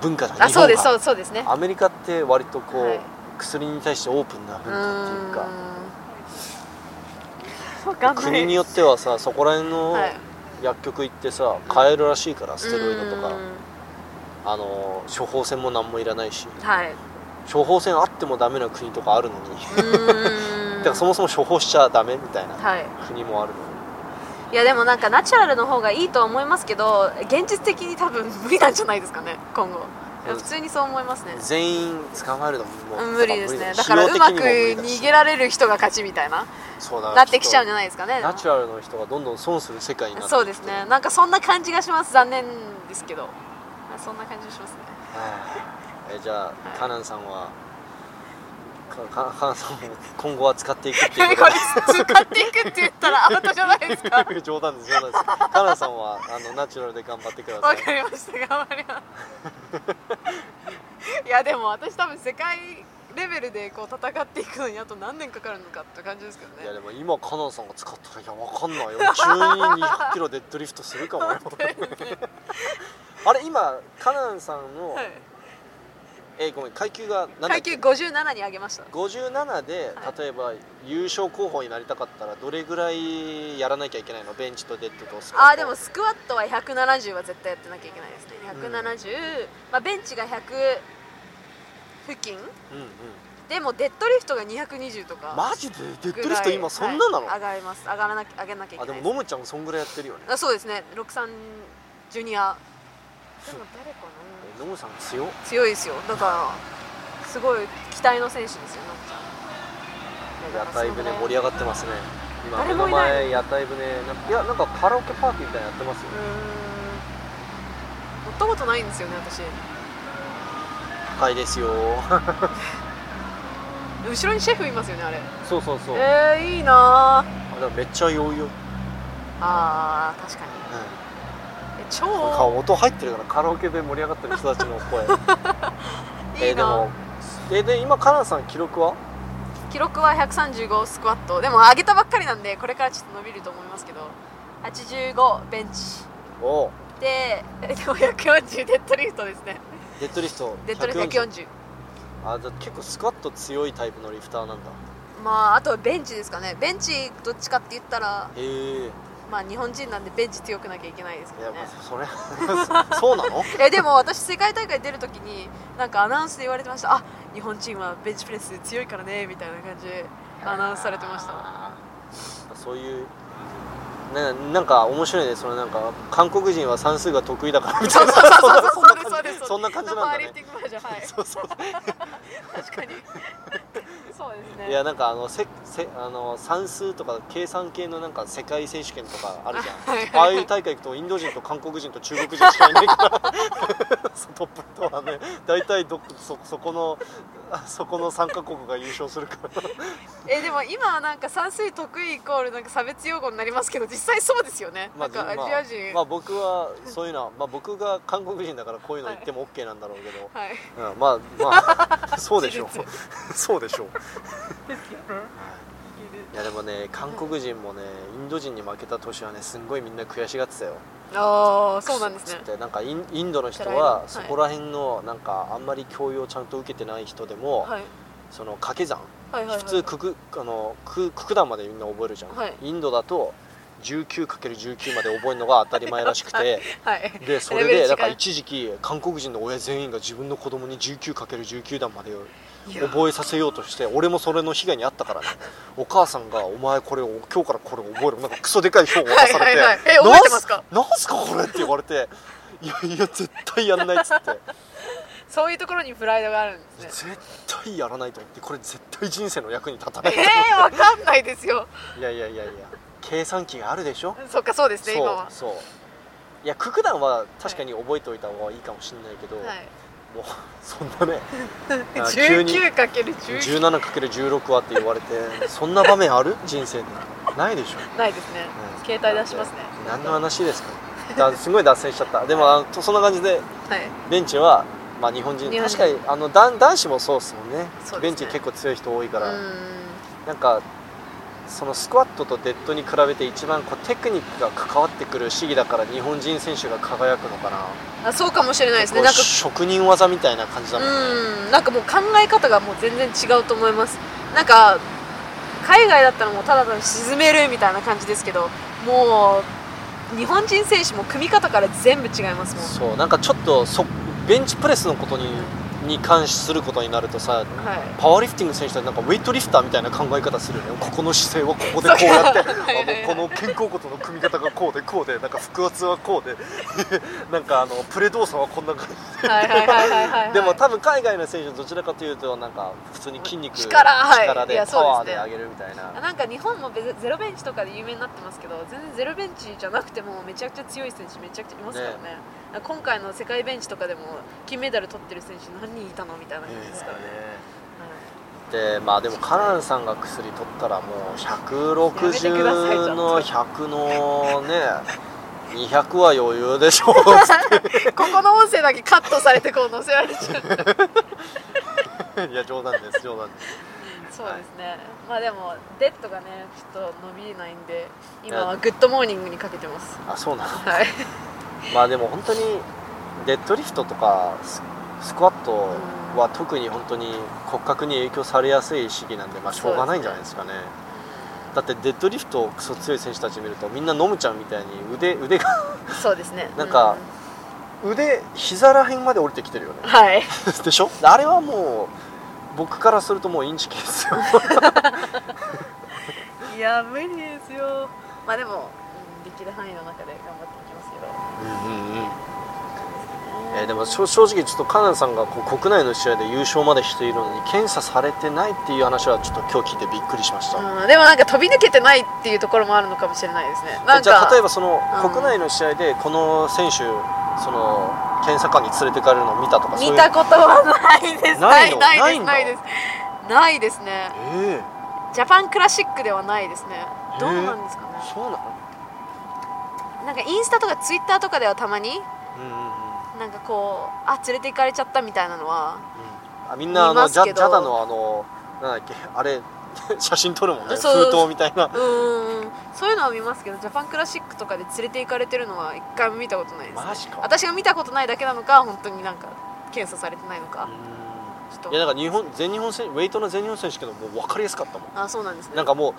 文化じゃん、あそうですそうそうですね。アメリカって割とこう、はい。薬に対してオープンな文化っていうか。国によってはさそこら辺のはい。薬局行ってさ買えるらしいからステロイドとか。あの処方箋も何もいらないし。はい。処方箋あってもダメな国とかあるのに。だからそもそも処方しちゃダメみたいなはい。国もあるのいやでもなんかナチュラルの方がいいとは思いますけど現実的に多分無理なんじゃないですかね今後。普通にそう思いますね。に全員捕まえるのも無理ですね。だからうまく逃げられる人が勝ちみたいなそうだなってきちゃうんじゃないですかね。ナチュラルの人がどんどん損する世界になってそうですね。なんかそんな感じがします。残念ですけど。そんな感じがしますね。はい。えじゃあ、はい。カナンさんは？かかカナンさんも今後は使っていくっていうこと。で使っていくって言ったらアウトじゃないですか。冗談です冗談です。カナンさんはあのナチュラルで頑張ってください。わかりました頑張ります。いやでも私多分世界レベルでこう戦っていくのにあと何年かかるのかって感じですけどね。いやでも今カナンさんが使ったらいやわかんないよ。中に200キロデッドリフトするかも。よあれ今カナンさんの、はいえごめん階級が階け？級57に上げました。57ではい。例えば優勝候補になりたかったらどれぐらいやらなきゃいけないの？ベンチとデッドとスクワットあーでもスクワットは170は絶対やってなきゃいけないですね。170、まあ、ベンチが100付近？うんうん。でもデッドリフトが220とか。マジで？デッドリフト今そんななの、はい。上がります。上がらなきゃ上げなきゃいけないあでもノムちゃんもそんぐらいやってるよね。あそうですね。63ジュニア。でも誰かえノムさん強強いですよ。だからすごい期待の選手ですよのんちゃん。屋台船盛り上がってますね。今目誰の前屋台船。いやなんかカラオケパーティーみたいなのやってますようーん。乗ったことないんですよね私。高いですよ。後ろにシェフいますよねあれ。そうそうそう、えー、いいなー。あでもめっちゃ酔うよ、あー確かに。え超顔音入ってるからカラオケで盛り上がってる人たちの声。いいな。えでもえで今カナンさん記録は？記録は135スクワット。でも上げたばっかりなんでこれからちょっと伸びると思いますけど。85ベンチ。お。うでえでも140デッドリフトですね。デッドリフトデッドリフト140あじゃあ結構スクワット強いタイプのリフターなんだ。まああとはベンチですかね。ベンチどっちかって言ったらへえまあ日本人なんでベンチ強くなきゃいけないですけどね。それ そうなの？えでも私世界大会出るときになんかアナウンスで言われてました。あ日本人はベンチプレス強いからねみたいな感じでアナウンスされてました。そういうななんか面白いねそのなんか韓国人は算数が得意だからみたそいう なそんな感じなんだね。パワーリフティングバージョンはいそうそう。確かにそうですね。いやなんかあのせせあの算数とか計算系のなんか世界選手権とかあるじゃはい。んああいう大会行くとインド人と韓国人と中国人しかいないから。トップとはね。大体どそそこのあそこの3カ国が優勝するから。えでも今はなんか算数得意イコールなんか差別用語になりますけど実際そうですよね、なんかアジア人、まあ、僕はそういうのは、まあ、僕が韓国人だからこういうの言っても OK なんだろうけど、はい。うん、まあまあ そうでしょう。そうでしょういやでもね韓国人もねインド人に負けた年はねすんごいみんな悔しがってたよ。ああそうなんですね。つってなんかインインドの人ははい。そこら辺のなんかあんまり教養をちゃんと受けてない人でも、はい。その掛け算はいはいはい。普通九九段までみんな覚えるじゃん、はい。インドだと 19×19 まで覚えるのが当たり前らしくて。はい。でそれでなんか一時期韓国人の親全員が自分の子供に 19×19 段まで覚えさせようとして俺もそれの被害に遭ったからね。お母さんが「お前これを今日からこれ覚える」なんかクソでかい表を渡されて。はいはいはい。えすか？なんすかこれ」って言われて「いやいや絶対やんない」っつって。そういうところにプライドがあるんですね。絶対やらないと思ってこれ絶対人生の役に立たない。えー、わかんないですよ。いやいやいやいや。計算機があるでしょ？そっかそうですね今は。そう。そういや九九段は確かに覚えておいた方がいいかもしれないけど、はいもうそんなね あ急に 19×10 17×16 はって言われてそんな場面ある？人生でないでしょ。ないですね。うん。携帯出しますね。何の話ですか。だすごい脱線しちゃった。でもあのそんな感じではい。ベンチは、まあ、日本人。確かにあの男男子もそうっすもんね。ね。ベンチ結構強い人多いから、ん。なんかそのスクワットとデッドに比べて一番こうテクニックが関わってくる試技だから日本人選手が輝くのかな。あそうかもしれないですね。なんか職人技みたいな感じだもんね、うん。なんかもう考え方がもう全然違うと思います。なんか海外だったらもうただただ沈めるみたいな感じですけどもう日本人選手も組み方から全部違いますもん。そう。なんかちょっとそベンチプレスのことにに関することになるとさはい。パワーリフティング選手ってなんかウェイトリフターみたいな考え方するよね。ここの姿勢はここでこうやってあのこの肩甲骨の組み方がこうでこうでなんか腹圧はこうで。なんかあのプレ動作はこんな感じはいはいはいはいはいはい。でも多分海外の選手はどちらかというとなんか普通に筋肉力はい。い力でやパワーで上げるみたいな。なんか日本もベゼゼロベンチとかで有名になってますけど全然ゼロベンチじゃなくてもめちゃくちゃ強い選手めちゃくちゃいますからね今回の世界ベンチとかでも金メダル取ってる選手何人いたのみたいな感じですからね、でまあでもカナンさんが薬取ったらもうやめてくださいちょ160っと。の100のね200は余裕でしょ ここの音声だけカットされてこう載せられちゃう。いや冗談です冗談です。そうですね、まあでもデッドがねちょっと伸びないんで今はグッドモーニングにかけてます。あそうなの。はいまあでも本当にデッドリフトとかススクワットは特に本当に骨格に影響されやすい競技なんでまあしょうがないんじゃないですかね。だってデッドリフトクソ強い選手たち見るとみんな飲むちゃんみたいに腕腕がそうですね。なんか腕膝らへんまで降りてきてるよね。うんはい。でしょ？あれはもう僕からするともうインチキですよ。いや無理ですよ。まあでも、うん、できる範囲の中で頑張ってうんうんうん。えーでも正正直ちょっとカナンさんがこう国内の試合で優勝までしているのに検査されてないっていう話はちょっと今日聞いてびっくりしました、うん、でもなんか飛び抜けてないっていうところもあるのかもしれないですね。じゃあ例えばそのうん。国内の試合でこの選手その検査官に連れてかれるのを見たとか見たことはないです。ないの？ないないです。ないです。ね。えジャパンクラシックではないですね。どうなんですかね。えそうなの？なんかインスタとかツイッターとかではたまにうんうんうん。なんかこうあ連れて行かれちゃったみたいなのはうん。あみんなあ見のジャジャダのあのなんだっけあれ 写真撮るもんね。封筒みたいな。うーんそういうのは見ますけどジャパンクラシックとかで連れて行かれてるのは一回も見たことないです、ね、マジか。私が見たことないだけなのか本当になんか検査されてないのか、いやだから日本全日本選ウェイトの全日本選手権のもう分かりやすかったもん。あそうなんですね。なんかもう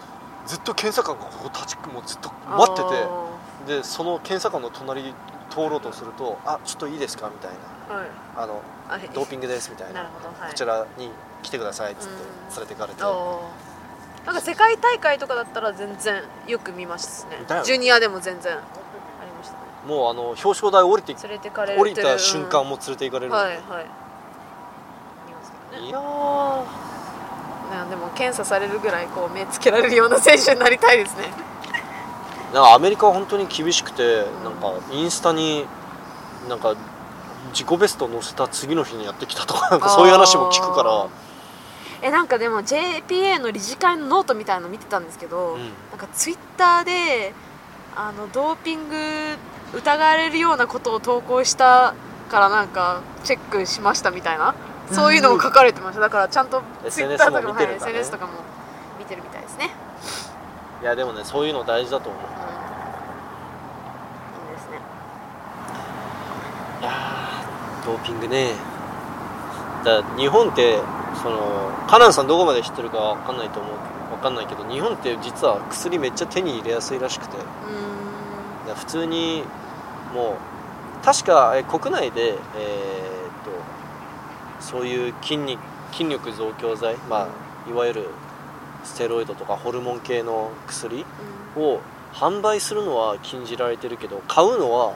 ずっと検査官がここ立ちもうずっと待っててあでその検査官の隣通ろうとすると「あちょっといいですか?」みたいーはい。な「あのあドーピングです」みたいな。なはい。こちらに来てください」っつってうん。連れてかれて。なんか世界大会とかだったら全然よく見ますね。ね。ジュニアでも全然ありましたね。もうあの表彰台降りて連れてかれる。降りた瞬間も連れて行かれるうんのはいはい。ね。いやでも検査されるぐらいこう目つけられるような選手になりたいですねなんかアメリカは本当に厳しくてなんかインスタになんか自己ベストを載せた次の日にやってきたとかなんかそういう話も聞くから。えなんかでも JPA の理事会のノートみたいの見てたんですけど、うん。なんかツイッターであのドーピング疑われるようなことを投稿したからなんかチェックしましたみたいなそういうのも書かれてました。だからちゃんとツイッターとかも、ね。SNS とかも見てるみたいですね、いやでもねそういうの大事だと思う。うん、いいですね。いやードーピングね。だ日本ってそのカナンさんどこまで知ってるかわかんないと思う。わかんないけど日本って実は薬めっちゃ手に入れやすいらしくて。普通にもう確かえ国内でえーっとそういう筋肉筋力増強剤まあいわゆるステロイドとかホルモン系の薬を販売するのは禁じられてるけど買うのは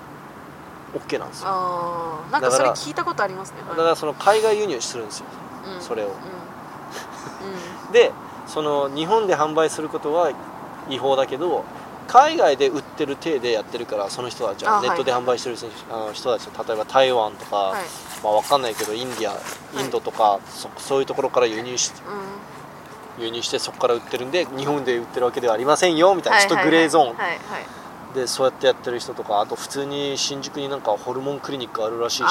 OK なんですよ。あー。なんかそれ聞いたことありますねだからその海外輸入するんですよ。はいうん。それを。うん。うん。でその日本で販売することは違法だけど海外で売ってる体でやってるからその人たちはあネットで販売してるあの人たち例えば台湾とか、はい。まあ、わかんないけどインディアインドとか、そそういうところから輸入しうん輸入してそこから売ってるんで日本で売ってるわけではありませんよみたいな、はいちょっとグレーゾーン、はいはい。でそうやってやってる人とかあと普通に新宿になんかホルモンクリニックあるらしいしね、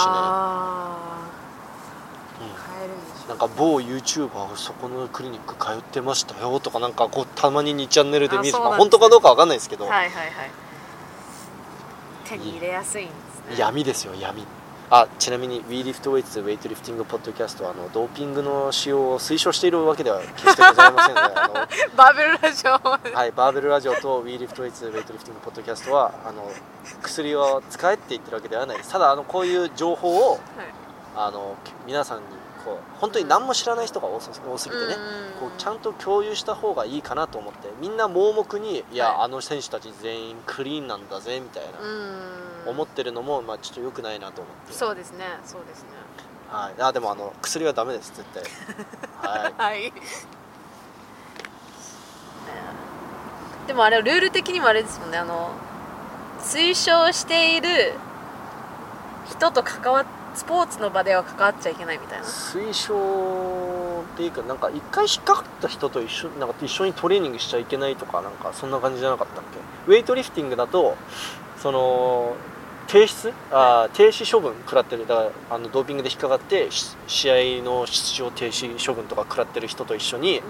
なんか某 YouTuber そこのクリニック通ってましたよとかなんかこうたまに2チャンネルで見るまあ、あそうなんですね。本当かどうかわかんないですけど、はいはいはい。手に入れやすいんですね。闇ですよ闇あちなみに WeLiftWeights ウェイトリフティングポッドキャストはあのドーピングの使用を推奨しているわけでは決してございません のでバーベルラジオ。はい、バーベルラジオと WeLiftWeights ウェイトリフティングポッドキャストはあの薬を使えって言ってるわけではない。ですただあのこういう情報をはい。あの皆さんにこう本当に何も知らない人が多すぎてね、こうちゃんと共有した方がいいかなと思ってみんな盲目にいや、はい。あの選手たち全員クリーンなんだぜみたいな、うん。思ってるのも、まあ、ちょっと良くないなと思って。そうですね。そうですね。はい、あでもあの薬はダメです絶対。はい。はい。でもあれルール的にもあれですもんね。あの推奨している人と関わっスポーツの場では関わっちゃいけないみたいな。推奨っていうかなんか一回引っかかった人と一緒なんか一緒にトレーニングしちゃいけないとかなんかそんな感じじゃなかったっけ？ウェイトリフティングだとその提出あー停止処分食らってる。だからあのドーピングで引っかかってし試合の出場停止処分とか食らってる人と一緒に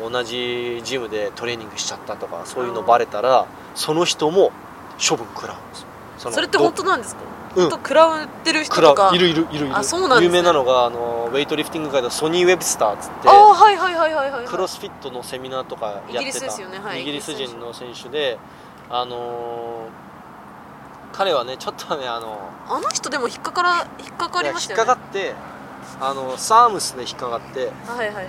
同じジムでトレーニングしちゃったとかそういうのバレたらその人も処分食らうんですよ。そのそれって本当なんですか？うん。本当食らってる人とか。い。るいるいるいる。あそうなんね。有名なのがあのウェイトリフティング界のソニー・ウェブスターっつってああはいはいはいはいはいはい。クロスフィットのセミナーとかやってた。イギリスですよね。はいイギリス人の選手であのー彼はねちょっとねあのあの人でも引っかから引っかかりましたよね。引っかかってあのサームスで引っかかってはいはいはい。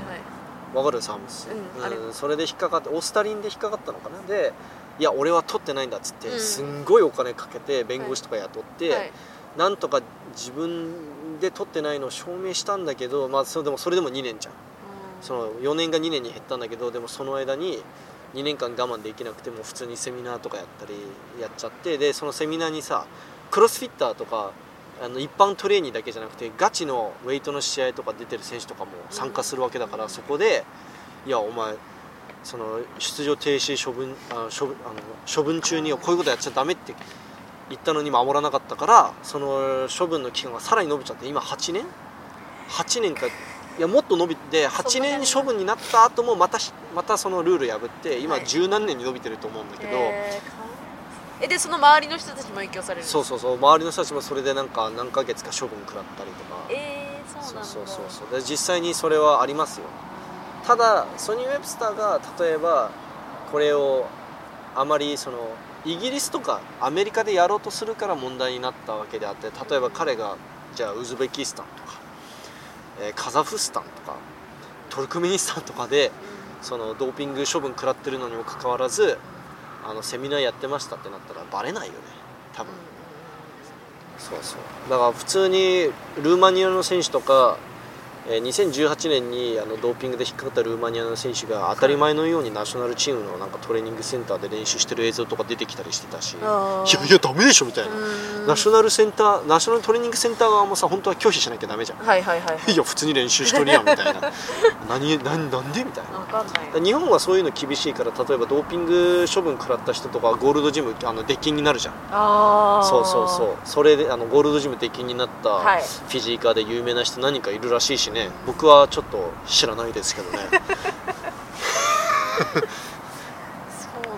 わかる？サームス、うんそれで引っかかってオースタリンで引っかかったのかな？でいや俺は取ってないんだっつって、うん。すんごいお金かけて弁護士とか雇って、はい。なんとか自分で取ってないのを証明したんだけど、まあ、それでもそれでも2年じゃん。その4年が2年に減ったんだけどでもその間に2年間我慢できなくても普通にセミナーとかやったりやっちゃってでそのセミナーにさクロスフィッターとかあの一般トレーニーだけじゃなくてガチのウェイトの試合とか出てる選手とかも参加するわけだから、そこでいやお前その出場停止処分あ処分あの処分中にはこういうことやっちゃダメって言ったのに守らなかったからその処分の期間がさらに伸びちゃって今8年？8年か。いやもっと伸びて8年処分になった後もまたしまたそのルール破って今はい。十何年に伸びてると思うんだけど、へーかえでその周りの人たちも影響されるそうそうそう。周りの人たちもそれでなんか何ヶ月か処分食らったりとか。えー、そうなんだ。そうそうそうそう。で実際にそれはありますよただソニー・ウェブスターが例えばこれをあまりそのイギリスとかアメリカでやろうとするから問題になったわけであって例えば彼がじゃあウズベキスタンとか、えーカザフスタンとかトルクメニスタンとかでそのドーピング処分食らってるのにもかかわらずあのセミナーやってましたってなったらバレないよね。多分。そうそう。だから普通にルーマニアの選手とか、えー2018年にあのドーピングで引っかかったルーマニアの選手が当たり前のようにナショナルチームのなんかトレーニングセンターで練習してる映像とか出てきたりしてたしい。やいやダメでしょみたいな、うん。ナショナルセンターナショナルトレーニングセンター側もさ本当は拒否しなきゃダメじゃん。はいはいはいはい。いや普通に練習しとるやんみたいな。何何なんでみたいな。わかんない。日本はそういうの厳しいから例えばドーピング処分食らった人とかはゴールドジムあの出禁になるじゃん。ああそうそうそう。それであのゴールドジム出禁になったはい。フィジーカーで有名な人何かいるらしいしね僕はちょっと知らないですけどね。そう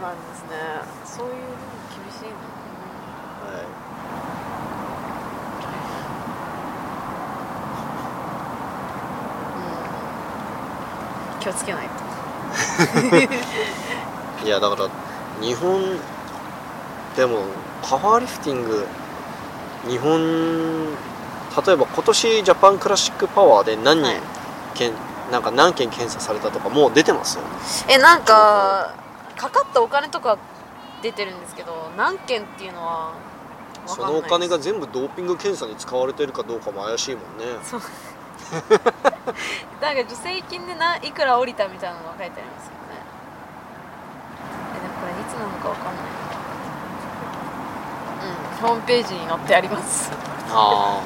なんですね。そういうの厳しいなはい。うん。気をつけないと。いやだから日本でもパワーリフティング日本例えば今年ジャパンクラシックパワーで何人、はい。けんなんか何件検査されたとかもう出てますよえなんかかかったお金とか出てるんですけど何件っていうのはわそのお金が全部ドーピング検査に使われてるかどうかも怪しいもんね。そう。なんか助成金でないくら降りたみたいなのが書いてありますよね。えでもこれいつなのかわかんない。うんホームページに載ってあります。あ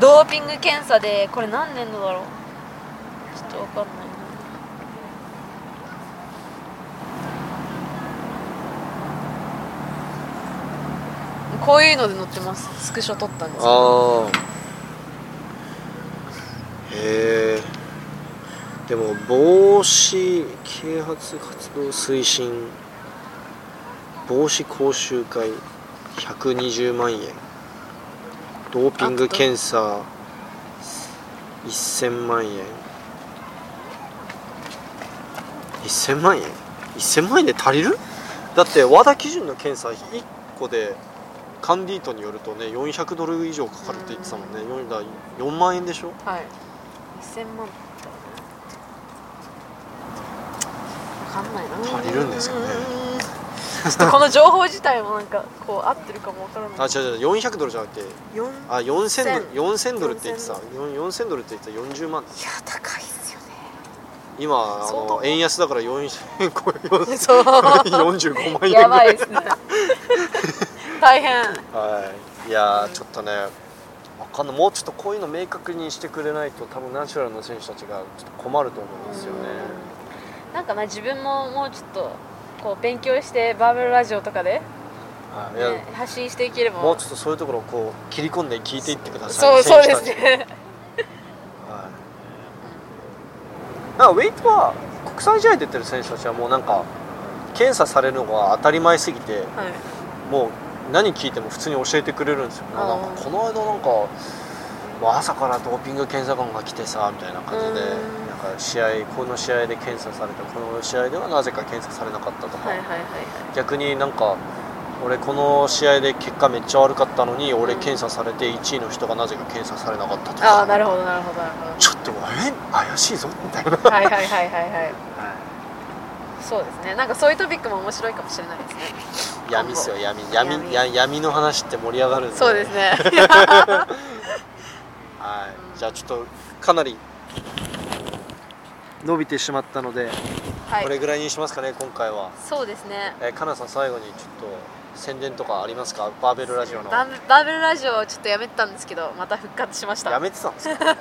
ドーピング検査でこれ何年度だろう？ちょっとわかんないな。こういうので載ってます。スクショ撮ったんですああへえでも防止啓発活動推進防止講習会120万円。ドーピング検査1000万円。1000万円？1000万円で足りる？だって WADA 基準の検査1個でカンディートによるとね400ドル以上かかるって言ってたもんね。4だ4万円でしょ？はい。1000万。わかんないな。足りるんですかね？ちょっとこの情報自体もなんかこう合ってるかもわからない。あ違う違う400ドルじゃなくて。4あ4000ドル。4000 4000ドルって言ってた。4 4000ドルって言ってた。40万。いや高いっすよね。今あの円安だから4000これ4000そう45万円ぐやばらいいですね。大変。はい。いやーちょっとねわかんない。もうちょっとこういうの明確にしてくれないと多分ナチュラルの選手たちがちょっと困ると思うんですよね。なんかな自分ももうちょっとこう勉強してバーベルラジオとかでね発信していければ。もうちょっとそういうところをこう切り込んで聞いていってください。そうそうですね。はい。なんかウェイトは国際試合出てる選手たちはもうなんか検査されるのが当たり前すぎてはい。もう何聞いても普通に教えてくれるんですよ。なんかこの間なんかもう朝からドーピング検査官が来てさみたいな感じでか試合この試合で検査されたこの試合ではなぜか検査されなかったとか、はいはいはいはい。逆になんか俺この試合で結果めっちゃ悪かったのに俺うん。検査されて1位の人がなぜか検査されなかったとか。ああなるほどなるほどなるほちょっとえ怪しいぞみたいな、どはいはいはいはい。はい。そうですね。なんかそういうトピックも面白いかもしれないですね。闇っすよ闇。闇闇。や闇の話って盛り上がるんで。そうですね。はい、じゃあちょっとかなり伸びてしまったので、はい。これぐらいにしますかね今回は、そうですね。えー、かなさん最後にちょっと宣伝とかありますか？バーベルラジオの。バーベバーベルラジオをちょっとやめてたんですけどまた復活しました。やめてたんですか？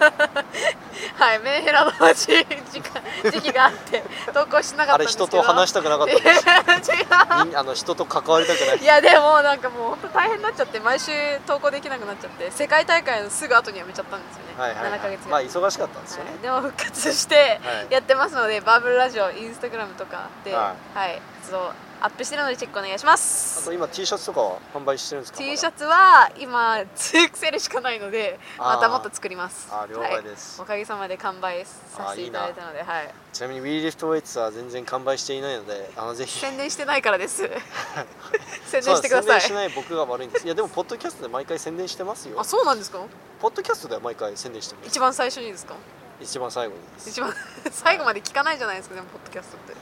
はいメンヘラの時時間時期があって投稿しなかったあれんですけど。人と話したくなかった違う。人あの人と関わりたくない。いやでもなんかもう本当大変になっちゃって毎週投稿できなくなっちゃって世界大会のすぐ後にやめちゃったんですよね、はいはい、7ヶ月ぐまあ忙しかったんですよね。はい、でも復活してはい。やってますので、バーブルラジオインスタグラムとかで、ははい。活動アップしてるのでチェックお願いしまあすと今 T シャツとかは販売してるんですか？T シャツは今 2XL しかないのでまたもっと作ります。あー了解です。はいおかげさまで完売させていただいたのではい。ちなみに w e リフトウェイツは全然完売していないのであのぜひ。宣伝してないからです。宣伝してください。宣伝しない僕が悪いんです。いやでもポッドキャストで毎回宣伝してますよ。あそうなんですか？ポッドキャストでは毎回宣伝してます一番最初にですか？一番最後にです。一番最後まで聞かないじゃないですかでもポッドキャストって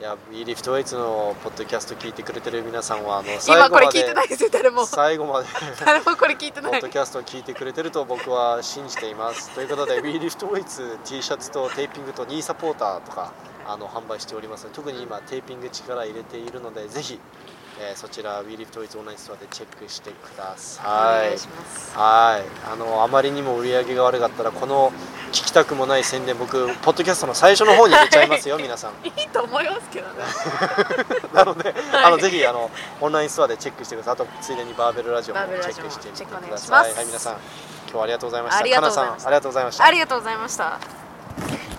いや w リフトウェイツのポッドキャスト聞いてくれてる皆さんはあの今これ聞いてないですよ誰も。最後まで誰もこれ聞いてない。ポッドキャストを聞いてくれてると僕は信じています。ということで w リフトウェイツ T シャツとテーピングとニーサポーターとかあの販売しております。特に今テーピング力入れているのでぜひ、えーそちら w リフトウェイツオンラインストアでチェックしてくだおさ願いはい。あのあまりにも売り上げが悪かったらこの聞きたくもない宣伝僕ポッドキャストの最初の方に入れちゃいますよ 皆さん。いいと思いますけどね。なので、はい。あのぜひあのオンラインストアでチェックしてください。あとついでにバーベルラジオもチェックしてみてください。はい皆さん今日はありがとうございました。ありがとうございましたかなさんありがとうございました。ありがとうございました